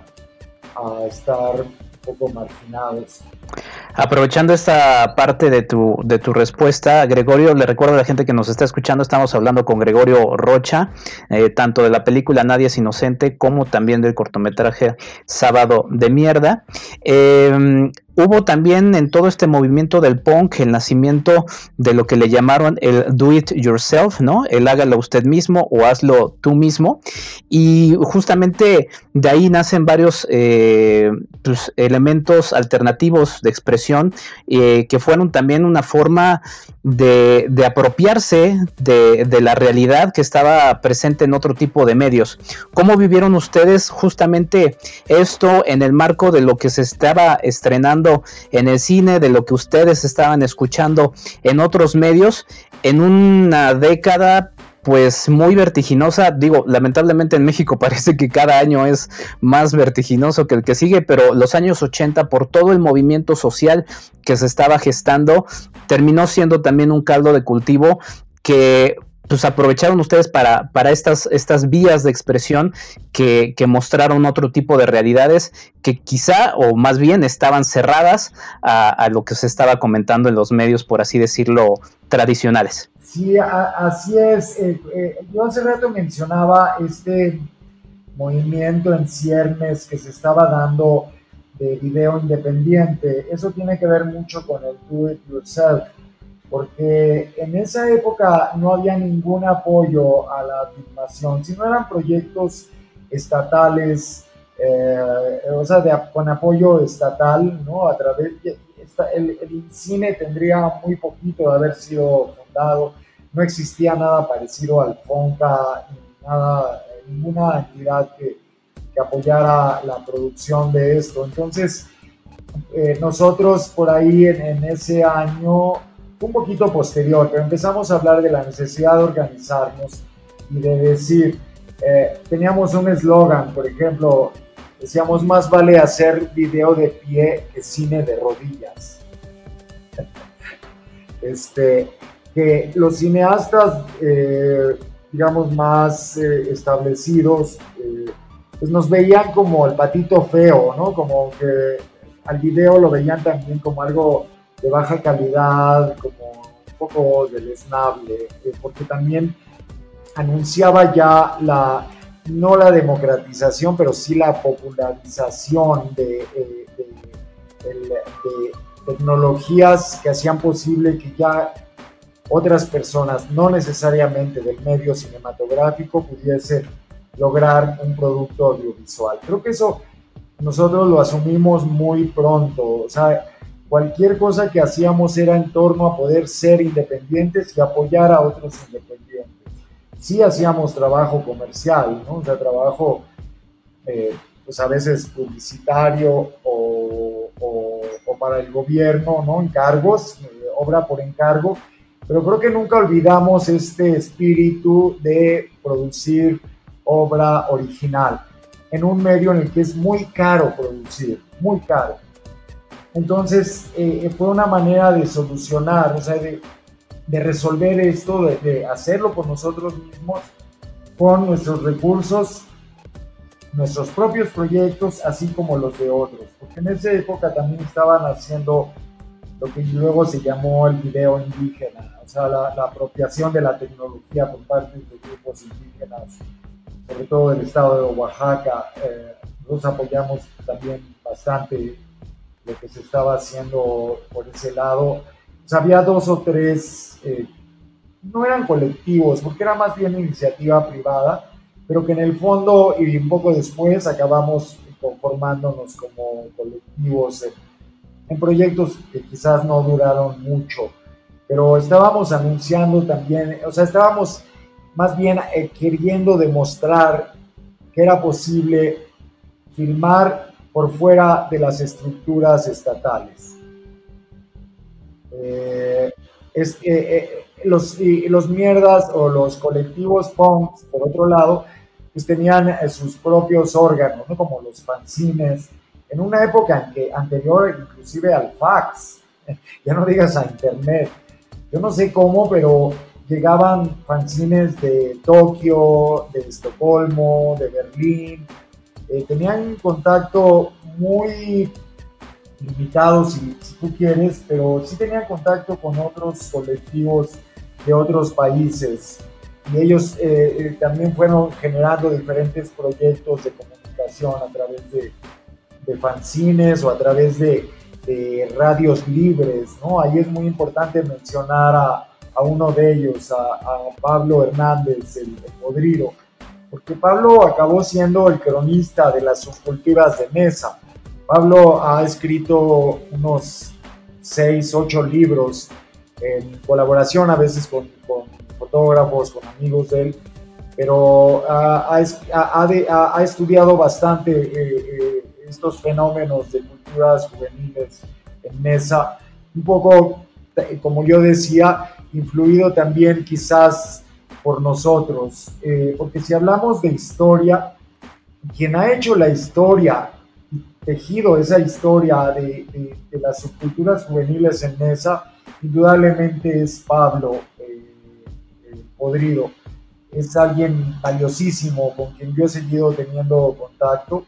a estar un poco marginados. Aprovechando esta parte de tu, de tu respuesta, Gregorio, le recuerdo a la gente que nos está escuchando, estamos hablando con Gregorio Rocha, eh, tanto de la película Nadie es Inocente como también del cortometraje Sábado de Mierda. Eh, hubo también en todo este movimiento del punk el nacimiento de lo que le llamaron el do it yourself, ¿no? El hágalo usted mismo o hazlo tú mismo. Y justamente de ahí nacen varios eh, pues, elementos alternativos de expresión eh, que fueron también una forma de, apropiarse de, de, la realidad que estaba presente en otro tipo de medios. ¿Cómo vivieron ustedes justamente esto en el marco de lo que se estaba estrenando? En el cine, de lo que ustedes estaban escuchando en otros medios, en una década pues muy vertiginosa. Digo, lamentablemente en México parece que cada año es más vertiginoso que el que sigue, pero los años 80, por todo el movimiento social que se estaba gestando, terminó siendo también un caldo de cultivo que pues aprovecharon ustedes para, para estas, estas vías de expresión que, mostraron otro tipo de realidades que quizá o más bien estaban cerradas a, lo que se estaba comentando en los medios, por así decirlo, tradicionales. Sí, así es. Eh, eh, yo hace rato mencionaba este movimiento en ciernes que se estaba dando de video independiente. Eso tiene que ver mucho con el do it yourself porque en esa época no había ningún apoyo a la filmación, sino eran proyectos estatales, eh, o sea, con apoyo estatal, ¿no? A través de, el, el cine tendría muy poquito de haber sido fundado, no existía nada parecido al FONCA, nada, ninguna entidad que, que apoyara la producción de esto. Entonces, eh, nosotros por ahí en, en ese año un poquito posterior, pero empezamos a hablar de la necesidad de organizarnos y de decir, eh, teníamos un eslogan, por ejemplo, decíamos, más vale hacer video de pie que cine de rodillas. este, que los cineastas, eh, digamos, más eh, establecidos, pues nos veían como el patito feo, ¿no? Como que al video lo veían también como algo de baja calidad, como un poco deleznable, eh, porque también anunciaba ya la, no la democratización, pero sí la popularización de, eh, tecnologías que hacían posible que ya otras personas, no necesariamente del medio cinematográfico, pudiesen lograr un producto audiovisual. Creo que eso nosotros lo asumimos muy pronto, o sea, cualquier cosa que hacíamos era en torno a poder ser independientes y apoyar a otros independientes. Sí hacíamos trabajo comercial, ¿no? o sea, trabajo eh, pues a veces publicitario o, para el gobierno, ¿no? encargos, eh, obra por encargo, pero creo que nunca olvidamos este espíritu de producir obra original en un medio en el que es muy caro producir, muy caro. Entonces, eh, fue una manera de solucionar, o sea, de, resolver esto, de, hacerlo por nosotros mismos, con nuestros recursos, nuestros propios proyectos, así como los de otros. Porque en esa época también estaban haciendo lo que luego se llamó el video indígena, o sea, la, apropiación de la tecnología por parte de grupos indígenas, sobre todo del estado de Oaxaca. Eh, apoyamos también bastante lo que se estaba haciendo por ese lado. había dos o tres, eh, no eran colectivos, porque era más bien iniciativa privada, pero que en el fondo y un poco después acabamos conformándonos como colectivos en, proyectos que quizás no duraron mucho, pero estábamos anunciando también, o sea, estábamos más bien eh, queriendo demostrar que era posible filmar por fuera de las estructuras estatales. Eh, eh, eh, los, los mierdas o los colectivos punks, por otro lado, pues tenían sus propios órganos, ¿no? como los fanzines, en una época en que, anterior inclusive al fax, ya no digas a internet. Yo no sé cómo, pero llegaban fanzines de Tokio, de Estocolmo, de Berlín, eh, tenían contacto muy limitado, si, tú quieres, pero sí tenían contacto con otros colectivos de otros países. Y ellos eh, eh, también fueron generando diferentes proyectos de comunicación a través de, de fanzines o a través de, radios libres, ¿no? Ahí es muy importante mencionar a, a uno de ellos, a, Pablo Hernández, el, el podrido, porque Pablo acabó siendo el cronista de las subcultivas de mesa. Pablo ha escrito unos seis, ocho libros en colaboración a veces con, fotógrafos, con amigos de él, pero ha, estudiado bastante eh, eh, estos fenómenos de culturas juveniles en mesa, un poco, como yo decía, influido también quizás por nosotros, eh, porque si hablamos de historia, quien ha hecho la historia, tejido esa historia de, las subculturas juveniles en mesa, indudablemente es Pablo, eh, Podrido. Es alguien valiosísimo con quien yo he seguido teniendo contacto.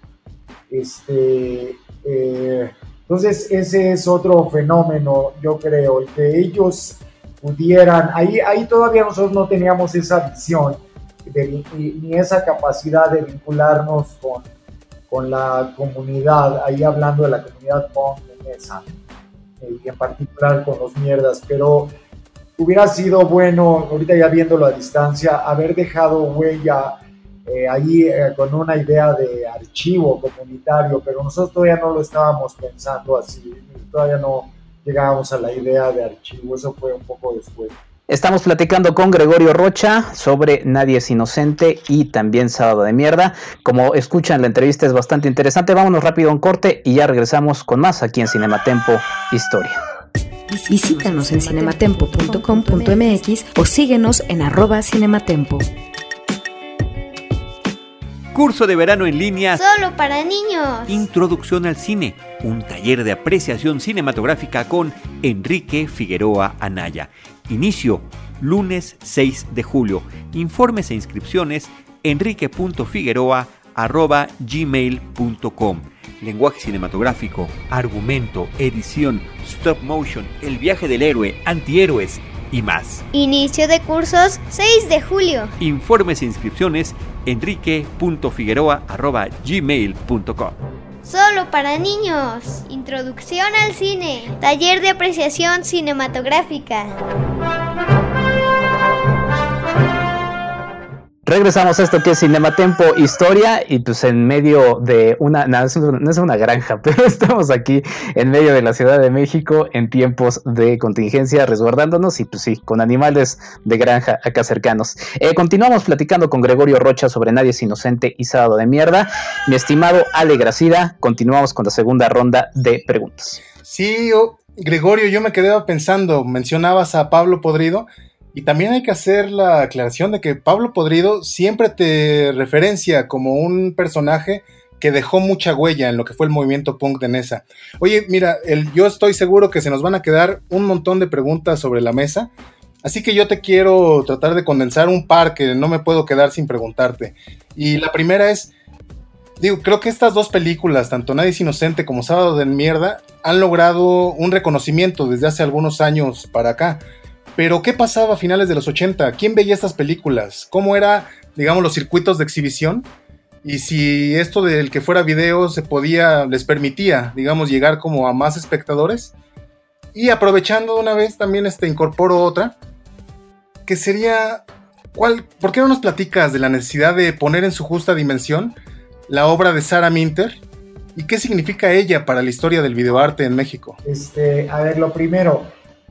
Este, eh, entonces, ese es otro fenómeno, yo creo, el que ellos pudieran, ahí, ahí todavía nosotros no teníamos esa visión ni, esa capacidad de vincularnos con, con la comunidad, ahí hablando de la comunidad punk de eh, y en particular con los mierdas, pero hubiera sido bueno, ahorita ya viéndolo a distancia, haber dejado huella eh, ahí eh, con una idea de archivo comunitario, pero nosotros todavía no lo estábamos pensando así, todavía no llegábamos a la idea de archivo, eso fue un poco después. Estamos platicando con Gregorio Rocha sobre Nadie es Inocente y también Sábado de Mierda. Como escuchan, la entrevista es bastante interesante. Vámonos rápido a un corte y ya regresamos con más aquí en Cinematempo Historia. Visítanos en cinematempo.com.mx o síguenos en arroba cinematempo. Curso de verano en línea. Solo para niños. Introducción al cine. Un taller de apreciación cinematográfica con Enrique Figueroa Anaya. Inicio lunes 6 de julio. Informes e inscripciones enrique.figueroa.gmail.com Lenguaje cinematográfico, argumento, edición, stop motion, el viaje del héroe, antihéroes y más. Inicio de cursos 6 de julio. Informes e inscripciones enrique.figueroa.gmail.com Solo para niños. Introducción al cine. Taller de apreciación cinematográfica. Regresamos a esto que es Cinematempo Historia y pues en medio de una, no, es una granja, pero estamos aquí en medio de la Ciudad de México en tiempos de contingencia resguardándonos y pues sí, con animales de granja acá cercanos. Eh, continuamos platicando con Gregorio Rocha sobre Nadie es Inocente y Sábado de Mierda. Mi estimado Ale Gracida, continuamos con la segunda ronda de preguntas. Sí, Gregorio, yo me quedé pensando, mencionabas a Pablo Podrido y también hay que hacer la aclaración de que Pablo Podrido siempre te referencia como un personaje que dejó mucha huella en lo que fue el movimiento punk de Nesa. Oye, mira, yo estoy seguro que se nos van a quedar un montón de preguntas sobre la mesa, así que yo te quiero tratar de condensar un par que no me puedo quedar sin preguntarte. Y la primera es, digo, creo que estas dos películas, tanto Nadie es Inocente como Sábado de Mierda, han logrado un reconocimiento desde hace algunos años para acá. Pero, ¿qué pasaba a finales de los 80? ¿Quién veía estas películas? ¿Cómo era, digamos, los circuitos de exhibición? Y si esto del que fuera video se podía, les permitía, digamos, llegar como a más espectadores. Y aprovechando de una vez, también este, incorporo otra, que sería, ¿cuál, ¿por qué no nos platicas de la necesidad de poner en su justa dimensión la obra de Sarah Minter? ¿Y qué significa ella para la historia del videoarte en México? Este, a ver, lo primero,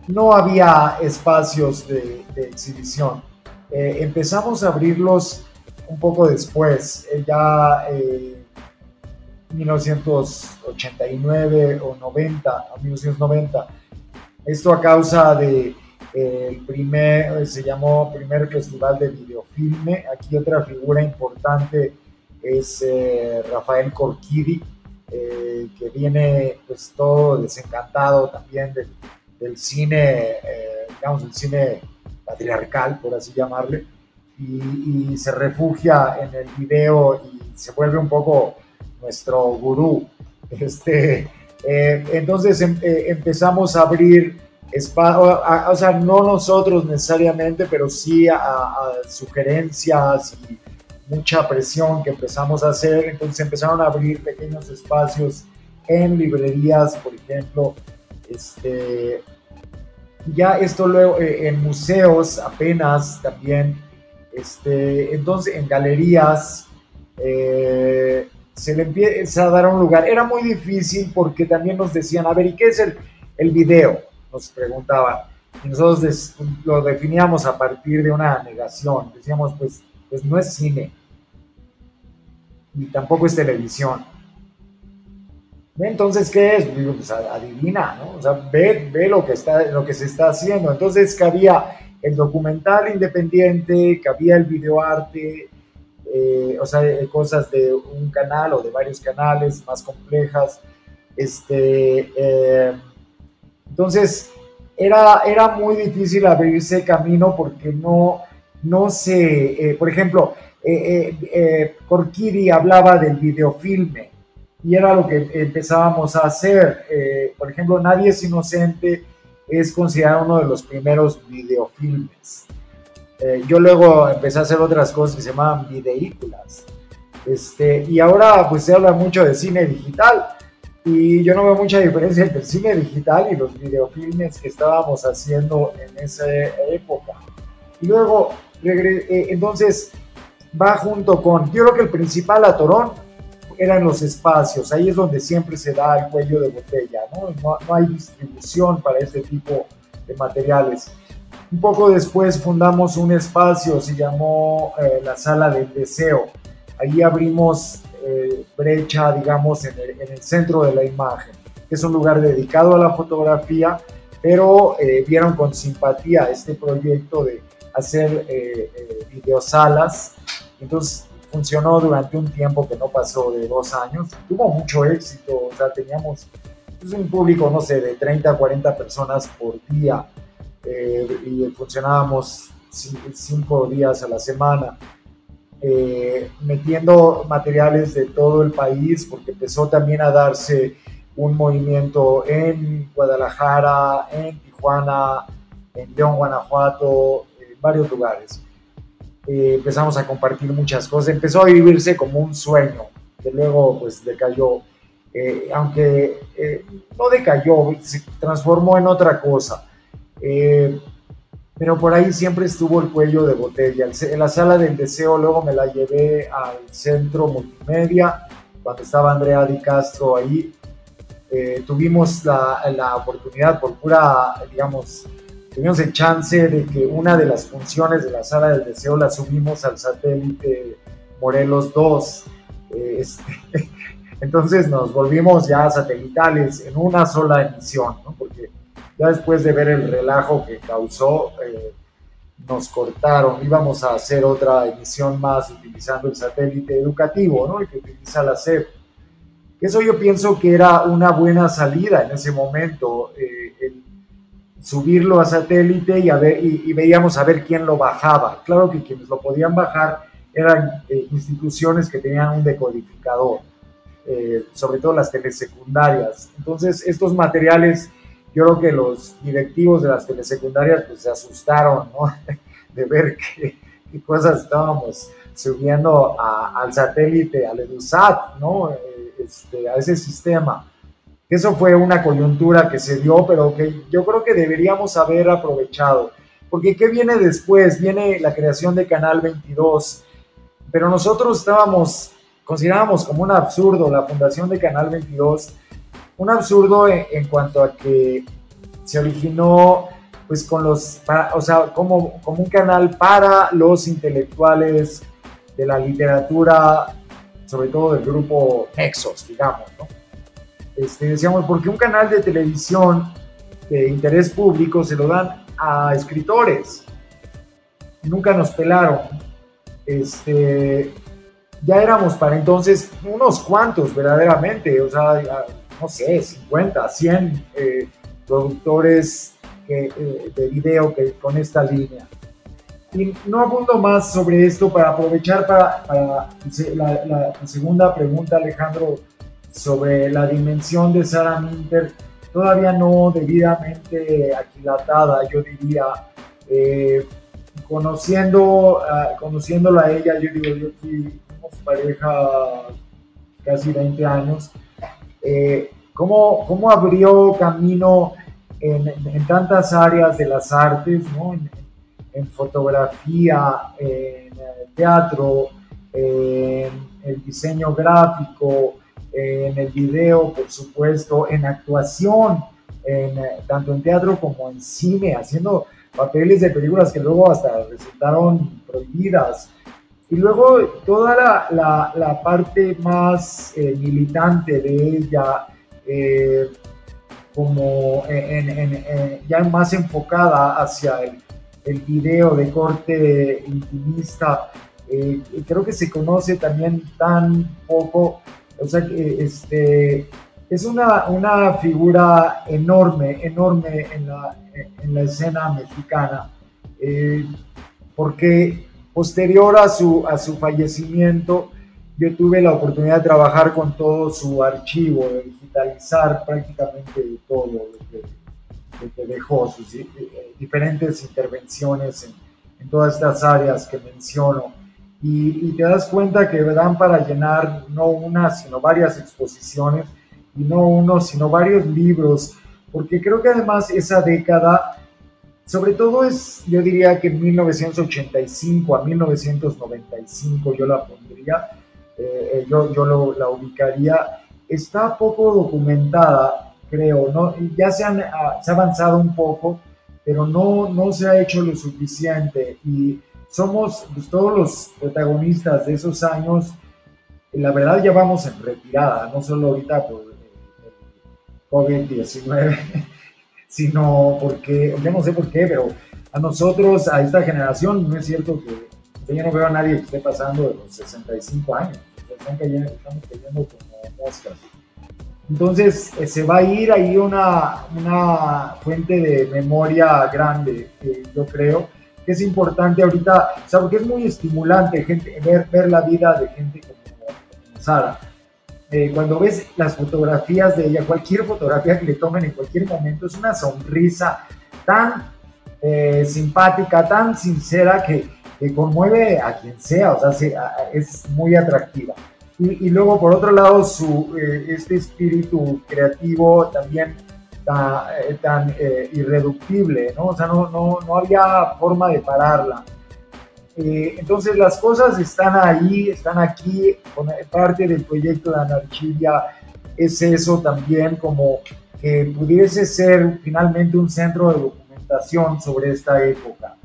no había espacios de, exhibición. Eh, empezamos a abrirlos un poco después, eh, ya en 1989 o 90, 1990. Esto a causa de el primer, se llamó primer festival de videofilme. Aquí otra figura importante es eh, Rafael Corquidi, que viene pues todo desencantado también del del cine, eh, digamos, el cine patriarcal, por así llamarle, y, se refugia en el video y se vuelve un poco nuestro gurú. Este, eh, entonces em, eh, empezamos a abrir espacio, o sea, no nosotros necesariamente, pero sí a, a, sugerencias y mucha presión que empezamos a hacer. Entonces empezaron a abrir pequeños espacios en librerías, por ejemplo, este, ya esto luego eh, en museos apenas también, este, entonces en galerías eh, se le empieza a dar un lugar. Era muy difícil porque también nos decían, a ver, ¿y qué es el, el video? Nos preguntaban. Y nosotros lo definíamos a partir de una negación. Decíamos, pues, pues no es cine. Y tampoco es televisión. Entonces, ¿qué es? Pues adivina, ¿no? O sea, ve, ve lo, que está, lo que se está haciendo. Entonces, cabía el documental independiente, cabía el videoarte, eh, o sea, cosas de un canal o de varios canales más complejas. Este, eh, entonces, era, era muy difícil abrirse camino porque no, no se, eh, por ejemplo, eh, eh, Corquiri hablaba del videofilme y era lo que empezábamos a hacer. por ejemplo, Nadie es Inocente es considerado uno de los primeros videofilmes. yo luego empecé a hacer otras cosas que se llamaban videículas. Este, y ahora pues se habla mucho de cine digital y yo no veo mucha diferencia entre el cine digital y los videofilmes que estábamos haciendo en esa época. Y luego, eh, entonces, va junto con, yo creo que el principal atorón eran los espacios, ahí es donde siempre se da el cuello de botella, ¿no? No, hay distribución para este tipo de materiales. Un poco después fundamos un espacio, se llamó eh, la Sala del Deseo. Ahí abrimos eh, brecha, digamos, en el, en el, centro de la imagen, es un lugar dedicado a la fotografía, pero vieron con simpatía este proyecto de hacer eh, eh, videosalas. Entonces funcionó durante un tiempo que no pasó de dos años. Tuvo mucho éxito, o sea, teníamos pues, un público, no sé, de 30 a 40 personas por día eh, y funcionábamos cinco días a la semana. metiendo materiales de todo el país porque empezó también a darse un movimiento en Guadalajara, en Tijuana, en León, Guanajuato, varios lugares. Eh, empezamos a compartir muchas cosas, empezó a vivirse como un sueño, que luego pues decayó, eh, aunque eh, no decayó, se transformó en otra cosa. pero por ahí siempre estuvo el cuello de botella. En la sala del deseo luego me la llevé al centro multimedia, cuando estaba Andrea Di Castro ahí. tuvimos la, la oportunidad por pura, digamos, tuvimos el chance de que una de las funciones de la sala del deseo la subimos al satélite Morelos 2. Este, entonces nos volvimos ya satelitales en una sola emisión, porque ya después de ver el relajo que causó, eh, nos cortaron. Íbamos a hacer otra emisión más utilizando el satélite educativo, ¿no? el que utiliza la SEP. Eso yo pienso que era una buena salida en ese momento. Eh, subirlo a satélite y, a ver, y, veíamos a ver quién lo bajaba. Claro que quienes lo podían bajar eran eh, instituciones que tenían un decodificador, eh, sobre todo las telesecundarias. Entonces, estos materiales, yo creo que los directivos de las telesecundarias pues se asustaron ¿no? de ver qué, cosas estábamos subiendo al satélite, al EDUSAT, ¿no? Eh, este, a ese sistema. Eso fue una coyuntura que se dio, pero que yo creo que deberíamos haber aprovechado. Porque ¿qué viene después? Viene la creación de Canal 22. Pero nosotros estábamos, considerábamos como un absurdo la fundación de Canal 22. Un absurdo en, cuanto a que se originó pues con los, o sea, como, como un canal para los intelectuales de la literatura, sobre todo del grupo Nexos, digamos, ¿no? Este, decíamos, porque un canal de televisión de interés público se lo dan a escritores? Nunca nos pelaron. Este, ya éramos para entonces unos cuantos verdaderamente, o sea, no sé, 50, 100 eh, productores eh, de video que, con esta línea. Y no abundo más sobre esto para aprovechar para, la, la, segunda pregunta, Alejandro, sobre la dimensión de Sarah Minter todavía no debidamente aquilatada, yo diría. Eh, conociendo, uh, conociéndola a ella, yo digo, yo fui pareja casi 20 años, eh, ¿cómo, ¿cómo, abrió camino en, tantas áreas de las artes, ¿no? en, en fotografía, en teatro, en el diseño gráfico, en el video, por supuesto, en actuación, en, eh, tanto en teatro como en cine, haciendo papeles de películas que luego hasta resultaron prohibidas. Y luego toda la, la, parte más eh, militante de ella, eh, como ya más enfocada hacia el, el video de corte intimista, creo que se conoce también tan poco o sea que este, es una, una figura enorme, enorme en la, en la escena mexicana. Eh, porque posterior a su, a su fallecimiento, yo tuve la oportunidad de trabajar con todo su archivo, de digitalizar prácticamente todo lo que, dejó, sus eh, diferentes intervenciones en, todas estas áreas que menciono. Y, te das cuenta que dan para llenar no una, sino varias exposiciones, y no uno, sino varios libros, porque creo que además esa década, sobre todo es, yo diría que 1985 a 1995 yo la pondría, eh, eh, yo, yo lo, la ubicaría, está poco documentada, creo, ¿no? Ya se, han, ah, se ha avanzado un poco, pero no, no se ha hecho lo suficiente y somos pues, todos los protagonistas de esos años, la verdad ya vamos en retirada, no solo ahorita por el COVID-19, sino porque, ya no sé por qué, pero a nosotros, a esta generación, no es cierto que yo no veo a nadie que esté pasando de los 65 años. Estamos cayendo, como moscas. Entonces eh, se va a ir ahí una, una fuente de memoria grande, yo creo, que es importante ahorita, o sea, porque es muy estimulante gente, ver, ver la vida de gente como, Sara. Eh, cuando ves las fotografías de ella, cualquier fotografía que le tomen en cualquier momento, es una sonrisa tan eh, simpática, tan sincera que que conmueve a quien sea, o sea, es muy atractiva. Y, luego, por otro lado, su, eh, este espíritu creativo también eh, tan eh, irreductible, ¿no? O sea, no, no, no había forma de pararla. entonces, las cosas están ahí, están aquí, parte del proyecto de Anarchivia es eso también, como que pudiese ser finalmente un centro de documentación sobre esta época,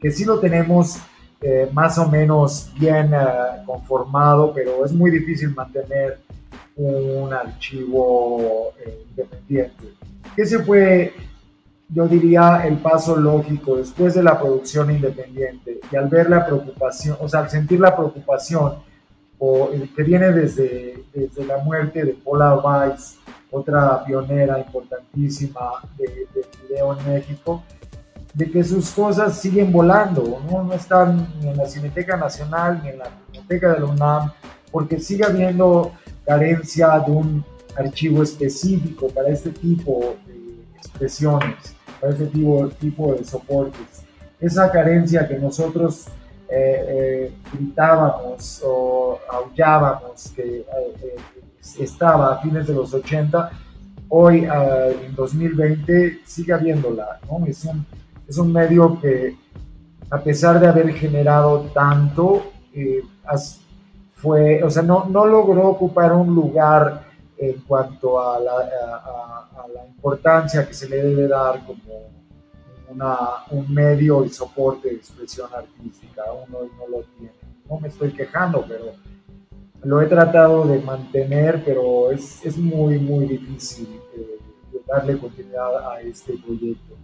que sí lo tenemos eh, más o menos bien eh, conformado, pero es muy difícil mantener un archivo eh, independiente. Ese fue, yo diría, el paso lógico después de la producción independiente y al ver la preocupación, o sea, al sentir la preocupación o, que viene desde, desde la muerte de Paula Weiss, otra pionera importantísima de, de video en México, de que sus cosas siguen volando, ¿no? no están ni en la Cineteca Nacional ni en la Biblioteca de la UNAM, porque sigue habiendo carencia de un archivo específico para este tipo de expresiones, para este tipo, tipo de soportes. Esa carencia que nosotros eh, eh, gritábamos o aullábamos que eh, estaba a fines de los 80, hoy en 2020 sigue habiéndola, ¿no? Es un, es un medio que, a pesar de haber generado tanto, eh, fue, o sea, no, no logró ocupar un lugar en cuanto a la, a, la, importancia que se le debe dar como una, un medio y soporte de expresión artística. Uno no lo tiene. No me estoy quejando, pero lo he tratado de mantener, pero es, es muy, muy difícil eh, darle continuidad a este proyecto.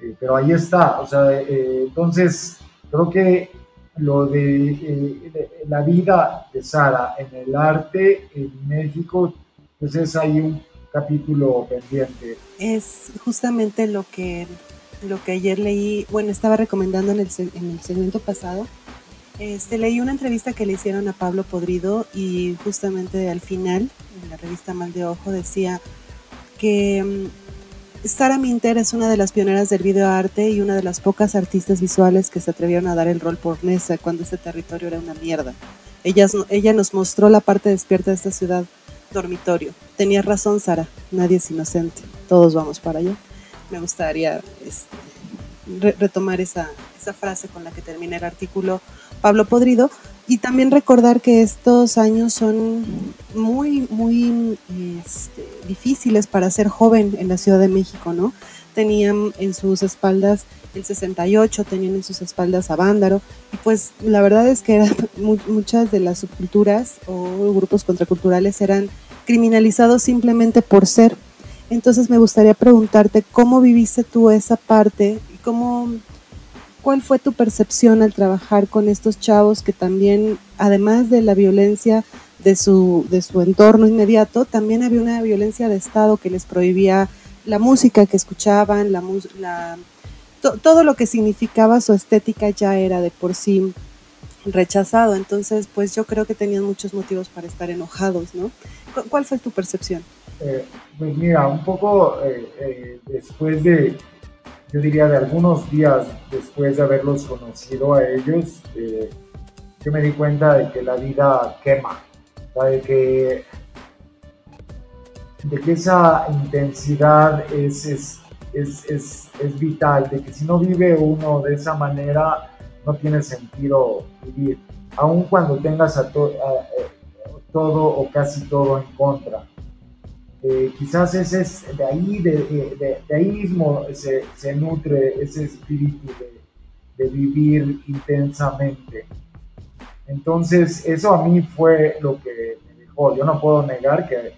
Eh, pero ahí está, o sea, eh, entonces creo que lo eh, de, la vida de Sara en el arte en México, pues es un capítulo pendiente. Es justamente lo que, lo que ayer leí, bueno, estaba recomendando en el, en el segmento pasado. Este, leí una entrevista que le hicieron a Pablo Podrido y justamente al final, en la revista Mal de Ojo, decía que mm, Sara Minter es una de las pioneras del videoarte y una de las pocas artistas visuales que se atrevieron a dar el rol por Nesa cuando ese territorio era una mierda. Ella, ella nos mostró la parte despierta de esta ciudad dormitorio. Tenías razón, Sara, nadie es inocente, todos vamos para allá. Me gustaría este, retomar esa, esa frase con la que termina el artículo Pablo Podrido, y también recordar que estos años son muy, muy este, difíciles para ser joven en la Ciudad de México, ¿no? Tenían en sus espaldas el 68, tenían en sus espaldas a Vándaro, y pues la verdad es que muchas de las subculturas o grupos contraculturales eran criminalizados simplemente por ser. Entonces me gustaría preguntarte cómo viviste tú esa parte y cómo ¿Cuál fue tu percepción al trabajar con estos chavos que también, además de la violencia de su, de su entorno inmediato, también había una violencia de Estado que les prohibía la música que escuchaban, la, todo lo que significaba su estética ya era de por sí rechazado. Entonces, pues yo creo que tenían muchos motivos para estar enojados, ¿no? ¿Cuál fue tu percepción? Eh, pues mira, un poco eh, eh, después de, yo diría de algunos días después de haberlos conocido a ellos, yo me di cuenta de que la vida quema, de que, de que esa intensidad es, es, es, es, es vital, de que si no vive uno de esa manera, no tiene sentido vivir, aun cuando tengas a, todo o casi todo en contra. Eh, quizás ese es, de ahí, de, de, ahí mismo se, se, nutre ese espíritu de, vivir intensamente. Entonces, eso a mí fue lo que me dejó. Yo no puedo negar que,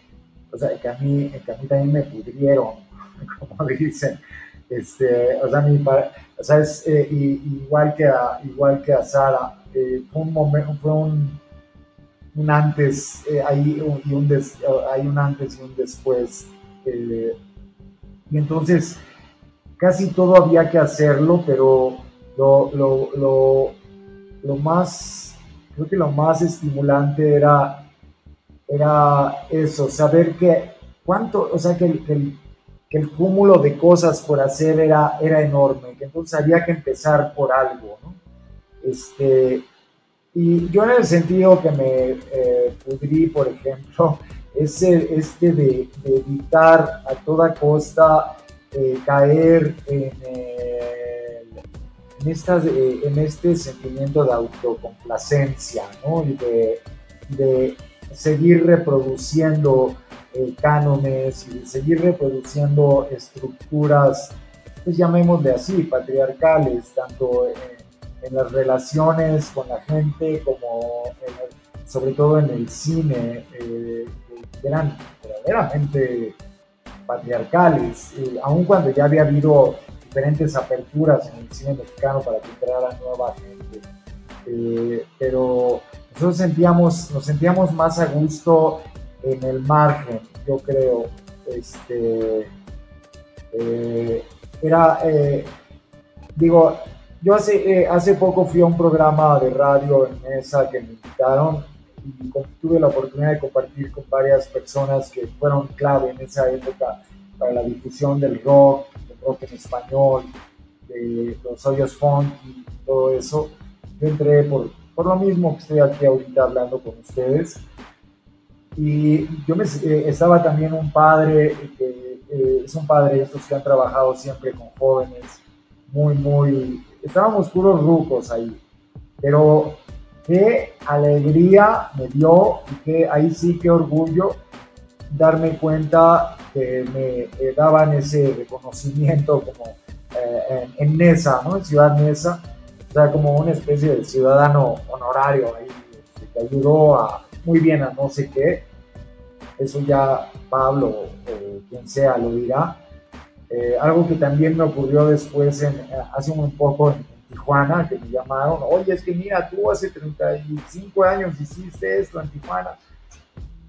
o sea, que, a, mí, que a mí también me pudrieron, como dicen. Este, o sea, mi, o sea es eh, igual, que a, igual que a Sara. Eh, fue un momento, fue un un antes eh, y un hay un antes y un después. Y entonces casi todo había que hacerlo, pero lo, lo, lo, lo, más, creo que lo más estimulante era, era eso, saber que cuánto, o sea, que el, el, el cúmulo de cosas por hacer era, era enorme, que entonces había que empezar por algo, ¿no? Este, y yo en el sentido que me eh, pudrí, por ejemplo, es este de, evitar a toda costa eh, caer en, en, estas, eh, en este sentimiento de autocomplacencia, ¿no? Y de seguir reproduciendo cánones y seguir reproduciendo estructuras, pues llamémosle así, patriarcales, tanto en en las relaciones con la gente, como sobre todo en el cine, eh, que eran verdaderamente patriarcales, eh, aun cuando ya había habido diferentes aperturas en el cine mexicano para que entrara nueva gente. Eh, pero nosotros sentíamos, nos sentíamos más a gusto en el margen, yo creo. Este, era, digo, yo hace, eh, hace poco fui a un programa de radio en mesa que me invitaron y tuve la oportunidad de compartir con varias personas que fueron clave en esa época para la difusión del rock, del rock en español, de los hoyos funk y todo eso. Yo entré por, por lo mismo que estoy aquí ahorita hablando con ustedes. Y yo me, eh, estaba también un padre, que eh, es un padre de estos que han trabajado siempre con jóvenes, muy, muy estábamos puros rucos ahí. Pero qué alegría me dio y que ahí sí qué orgullo darme cuenta que me eh, daban ese reconocimiento como eh, en, Nesa, ¿no? En Ciudad Nesa, o sea, como una especie de ciudadano honorario ahí, este, que ayudó a, muy bien a no sé qué. Eso ya Pablo o quien sea lo dirá eh, algo que también me ocurrió después, en, eh, hace un poco en, Tijuana, que me llamaron, oye, es que mira, tú hace 35 años hiciste esto en Tijuana,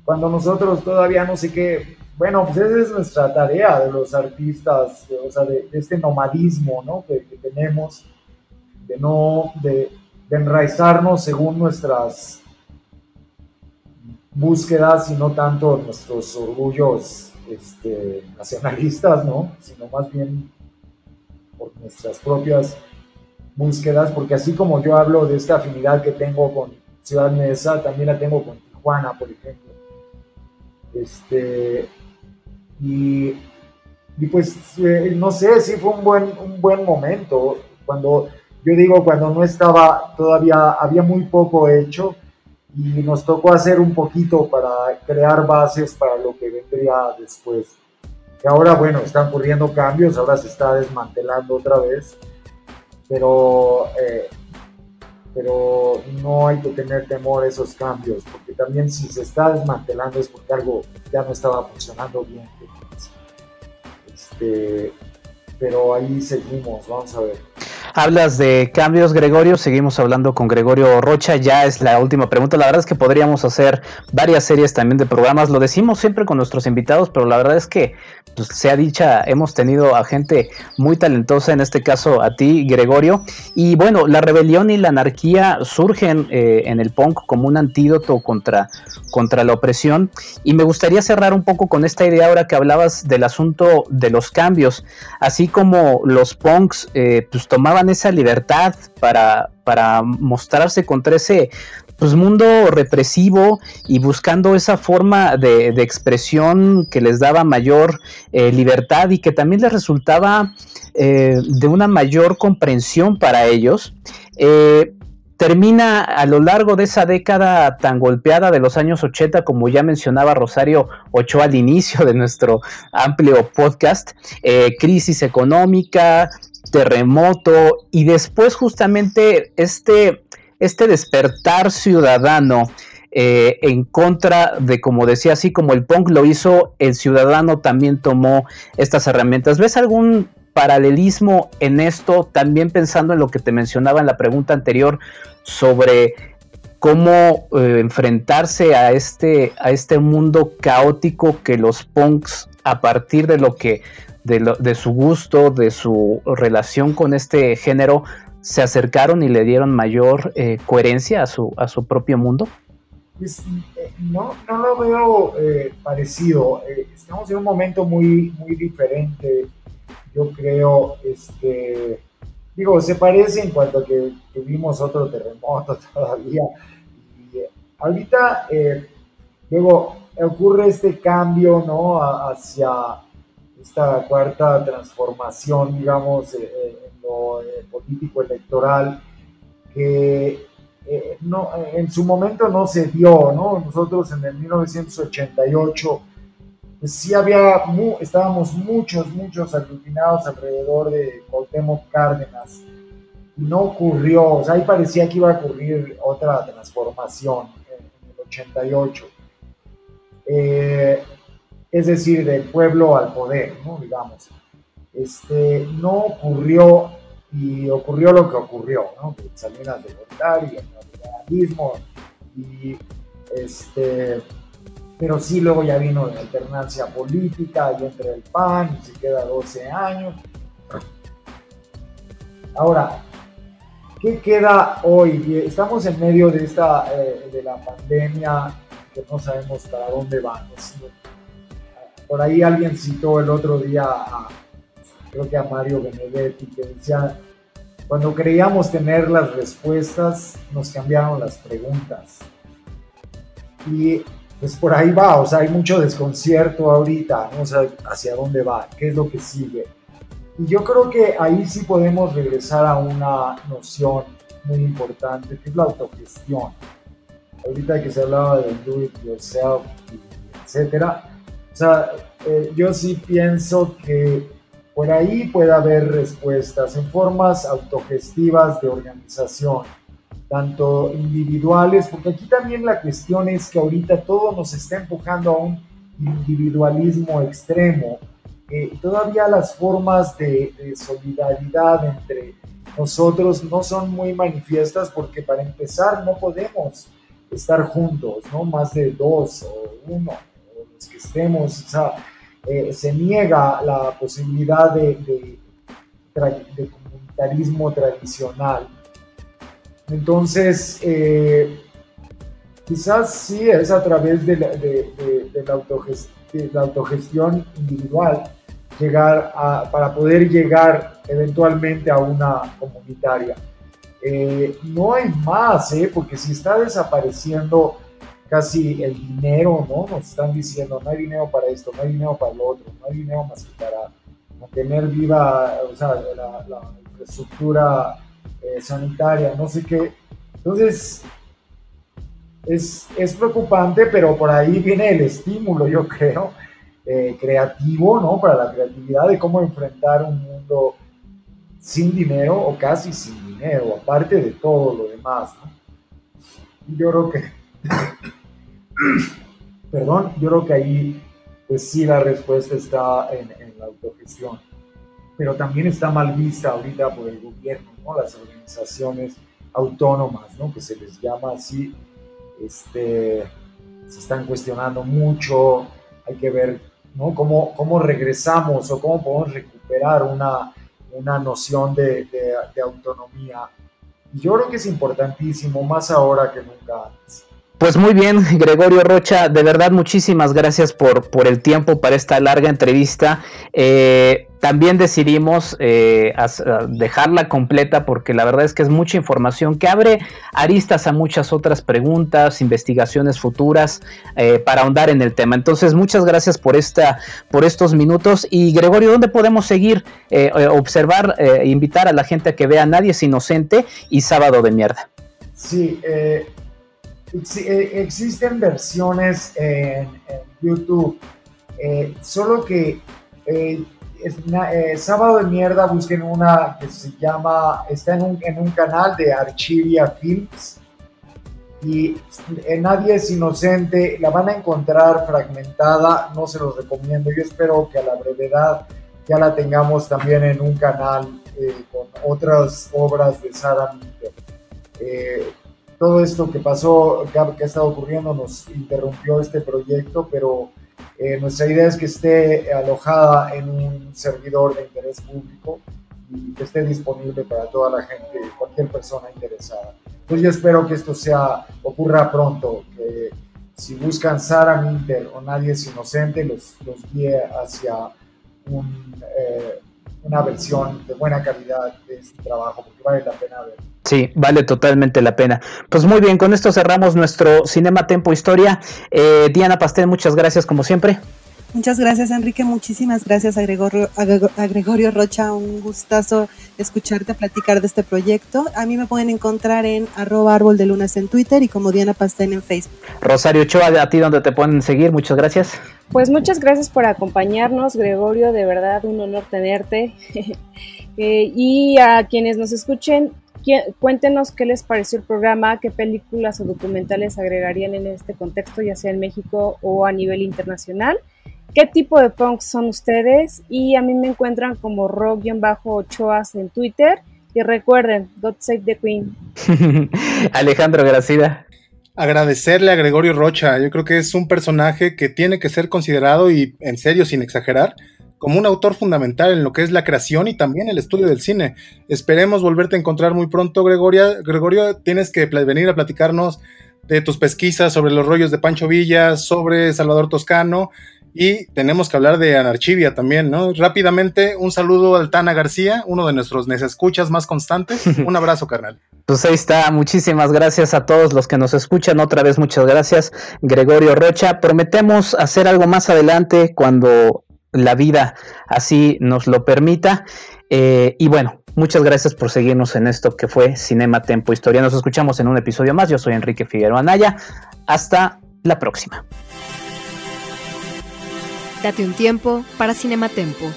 cuando nosotros todavía no sé qué, bueno, pues esa es nuestra tarea de los artistas, de, o sea, de, este nomadismo, ¿no? Que, tenemos, de no, de, enraizarnos según nuestras búsquedas y no tanto nuestros orgullos este, nacionalistas, ¿no? Sino más bien por nuestras propias búsquedas, porque así como yo hablo de esta afinidad que tengo con Ciudad Mesa, también la tengo con Tijuana, por ejemplo. Este, y, y pues, eh, no sé, sí fue un buen, un buen momento, cuando, yo digo, cuando no estaba, todavía había muy poco hecho, y nos tocó hacer un poquito para crear bases para lo que vendría después. Que ahora, bueno, están ocurriendo cambios, ahora se está desmantelando otra vez, pero, eh, pero no hay que tener temor a esos cambios, porque también si se está desmantelando es porque algo ya no estaba funcionando bien. Este, pero ahí seguimos, vamos a ver. Hablas de cambios, Gregorio. Seguimos hablando con Gregorio Rocha. Ya es la última pregunta. La verdad es que podríamos hacer varias series también de programas. Lo decimos siempre con nuestros invitados, pero la verdad es que, pues, sea dicha, hemos tenido a gente muy talentosa, en este caso a ti, Gregorio. Y bueno, la rebelión y la anarquía surgen eh, en el punk como un antídoto contra, contra la opresión. Y me gustaría cerrar un poco con esta idea ahora que hablabas del asunto de los cambios. Así como los punks eh, pues tomaban esa libertad para, para mostrarse contra ese pues, mundo represivo y buscando esa forma de, expresión que les daba mayor eh, libertad y que también les resultaba eh, de una mayor comprensión para ellos. Eh, termina a lo largo de esa década tan golpeada de los años 80, como ya mencionaba Rosario Ochoa al inicio de nuestro amplio podcast, crisis económica, terremoto y después justamente este, este despertar ciudadano eh, en contra de, como decía, así como el punk lo hizo, el ciudadano también tomó estas herramientas. ¿Ves algún paralelismo en esto, también pensando en lo que te mencionaba en la pregunta anterior sobre cómo eh, enfrentarse a este, a este mundo caótico que los punks, a partir de lo que de, su gusto, de su relación con este género, se acercaron y le dieron mayor eh, coherencia a su, a su propio mundo? Pues, eh, no, no lo veo eh, parecido. estamos en un momento muy, muy diferente. Yo creo, este, digo, se parece en cuanto a que tuvimos otro terremoto todavía. Y, ahorita, luego ocurre este cambio, ¿no? hacia esta cuarta transformación, digamos, eh, eh, en lo eh, político electoral, que no, en su momento no se dio, ¿no? Nosotros en el 1988, pues sí había, estábamos muchos, muchos aglutinados alrededor de Cuauhtémoc Cárdenas, y no ocurrió, o sea, ahí parecía que iba a ocurrir otra transformación en, en el 88. Eh, es decir, del pueblo al poder, ¿no? digamos. Este, no ocurrió y ocurrió lo que ocurrió, ¿no? Salinas de Gortari, el neoliberalismo, y este, pero sí luego ya vino la alternancia política y entre el PAN y se queda 12 años. Ahora, ¿qué queda hoy? Estamos en medio de esta, eh, de la pandemia que no sabemos para dónde vamos. Por ahí alguien citó el otro día a, creo que a Mario Benedetti, que decía, cuando creíamos tener las respuestas, nos cambiaron las preguntas. Y pues por ahí va, o sea, hay mucho desconcierto ahorita, ¿no? o sea, hacia dónde va, qué es lo que sigue. Y yo creo que ahí sí podemos regresar a una noción muy importante, que es la autogestión. Ahorita que se hablaba de do it yourself, etcétera, o sea, eh, yo sí pienso que por ahí puede haber respuestas en formas autogestivas de organización, tanto individuales, porque aquí también la cuestión es que ahorita todo nos está empujando a un individualismo extremo. Eh, todavía las formas de, de solidaridad entre nosotros no son muy manifiestas porque para empezar no podemos estar juntos, ¿no? Más de dos o uno que estemos, o sea, eh, se niega la posibilidad de, comunitarismo tradicional. Entonces, eh, quizás sí es a través de la, de, la, autogestión, individual llegar a, para poder llegar eventualmente a una comunitaria. Eh, no hay más, porque si está desapareciendo casi el dinero, ¿no? Nos están diciendo, no hay dinero para esto, no hay dinero para lo otro, no hay dinero más que para mantener viva, o sea, la, infraestructura eh, sanitaria, no sé qué. Entonces, es, es, preocupante, pero por ahí viene el estímulo, yo creo, eh, creativo, ¿no? Para la creatividad de cómo enfrentar un mundo sin dinero o casi sin dinero, aparte de todo lo demás, ¿no? Yo creo que Perdón, yo creo que ahí, pues sí, la respuesta está en, la autogestión. pero también está mal vista ahorita por el gobierno, ¿no? las organizaciones autónomas, ¿no? que se les llama así, este, se están cuestionando mucho, hay que ver ¿no? cómo, cómo regresamos o cómo podemos recuperar una, una noción de, de, autonomía. Y yo creo que es importantísimo, más ahora que nunca antes. Pues muy bien, Gregorio Rocha, de verdad muchísimas gracias por, por el tiempo para esta larga entrevista. Eh, también decidimos eh, dejarla completa porque la verdad es que es mucha información que abre aristas a muchas otras preguntas, investigaciones futuras eh, para ahondar en el tema. Entonces, muchas gracias por esta, por estos minutos. Y Gregorio, ¿dónde podemos seguir, eh, observar, invitar a la gente a que vea Nadie es Inocente y Sábado de Mierda? Sí, eh, existen versiones en, en YouTube, eh, solo que eh, es una, eh, Sábado de Mierda busquen una que se llama, está en un, en un canal de Archivia Films y Nadie es Inocente, la van a encontrar fragmentada, no se los recomiendo, yo espero que a la brevedad ya la tengamos también en un canal con otras obras de Sara Minter todo esto que pasó, que ha, estado ocurriendo, nos interrumpió este proyecto, pero eh, nuestra idea es que esté alojada en un servidor de interés público y que esté disponible para toda la gente, cualquier persona interesada. Entonces yo espero que esto sea, ocurra pronto, que si buscan Sara Minter o Nadie es Inocente, los, los guíe hacia un, eh, una versión de buena calidad de este trabajo, porque vale la pena ver. Sí, vale totalmente la pena. Pues muy bien, con esto cerramos nuestro Cinema Tempo Historia. Eh, Diana Pastel, muchas gracias como siempre. Muchas gracias Enrique, muchísimas gracias a Gregorio, a Gregorio Rocha, un gustazo escucharte platicar de este proyecto. A mí me pueden encontrar en arroba árbol de lunas en Twitter y como Diana Pastel en Facebook. Rosario Ochoa, a ti donde te pueden seguir, muchas gracias. Pues muchas gracias por acompañarnos, Gregorio, de verdad un honor tenerte. eh, y a quienes nos escuchen, cuéntenos qué les pareció el programa, qué películas o documentales agregarían en este contexto, ya sea en México o a nivel internacional. ¿Qué tipo de punks son ustedes? Y a mí me encuentran como rock-ochoas en Twitter. Y recuerden, God Save the Queen. Alejandro Gracida. Agradecerle a Gregorio Rocha. Yo creo que es un personaje que tiene que ser considerado y en serio, sin exagerar, como un autor fundamental en lo que es la creación y también el estudio del cine. Esperemos volverte a encontrar muy pronto, Gregoria. Gregorio, tienes que venir a platicarnos de tus pesquisas sobre los rollos de Pancho Villa, sobre Salvador Toscano y tenemos que hablar de Anarchivia también, ¿no? Rápidamente, un saludo al Tana García, uno de nuestros escuchas más constantes. Un abrazo, carnal. Pues ahí está, muchísimas gracias a todos los que nos escuchan. Otra vez, muchas gracias, Gregorio Rocha. Prometemos hacer algo más adelante cuando la vida así nos lo permita. Eh, y bueno, muchas gracias por seguirnos en esto que fue Cinema Tempo Historia. Nos escuchamos en un episodio más. Yo soy Enrique Figueroa Anaya. Hasta la próxima. Date un tiempo para Cinematempo.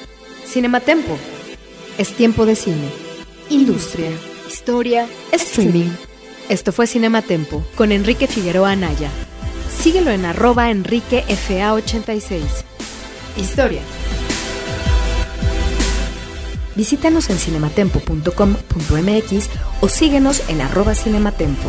Cinematempo es tiempo de cine, industria, historia, streaming. Esto fue Cinematempo con Enrique Figueroa Anaya. Síguelo en arroba enriquefa86. Historia. Visítanos en cinematempo.com.mx o síguenos en arroba cinematempo.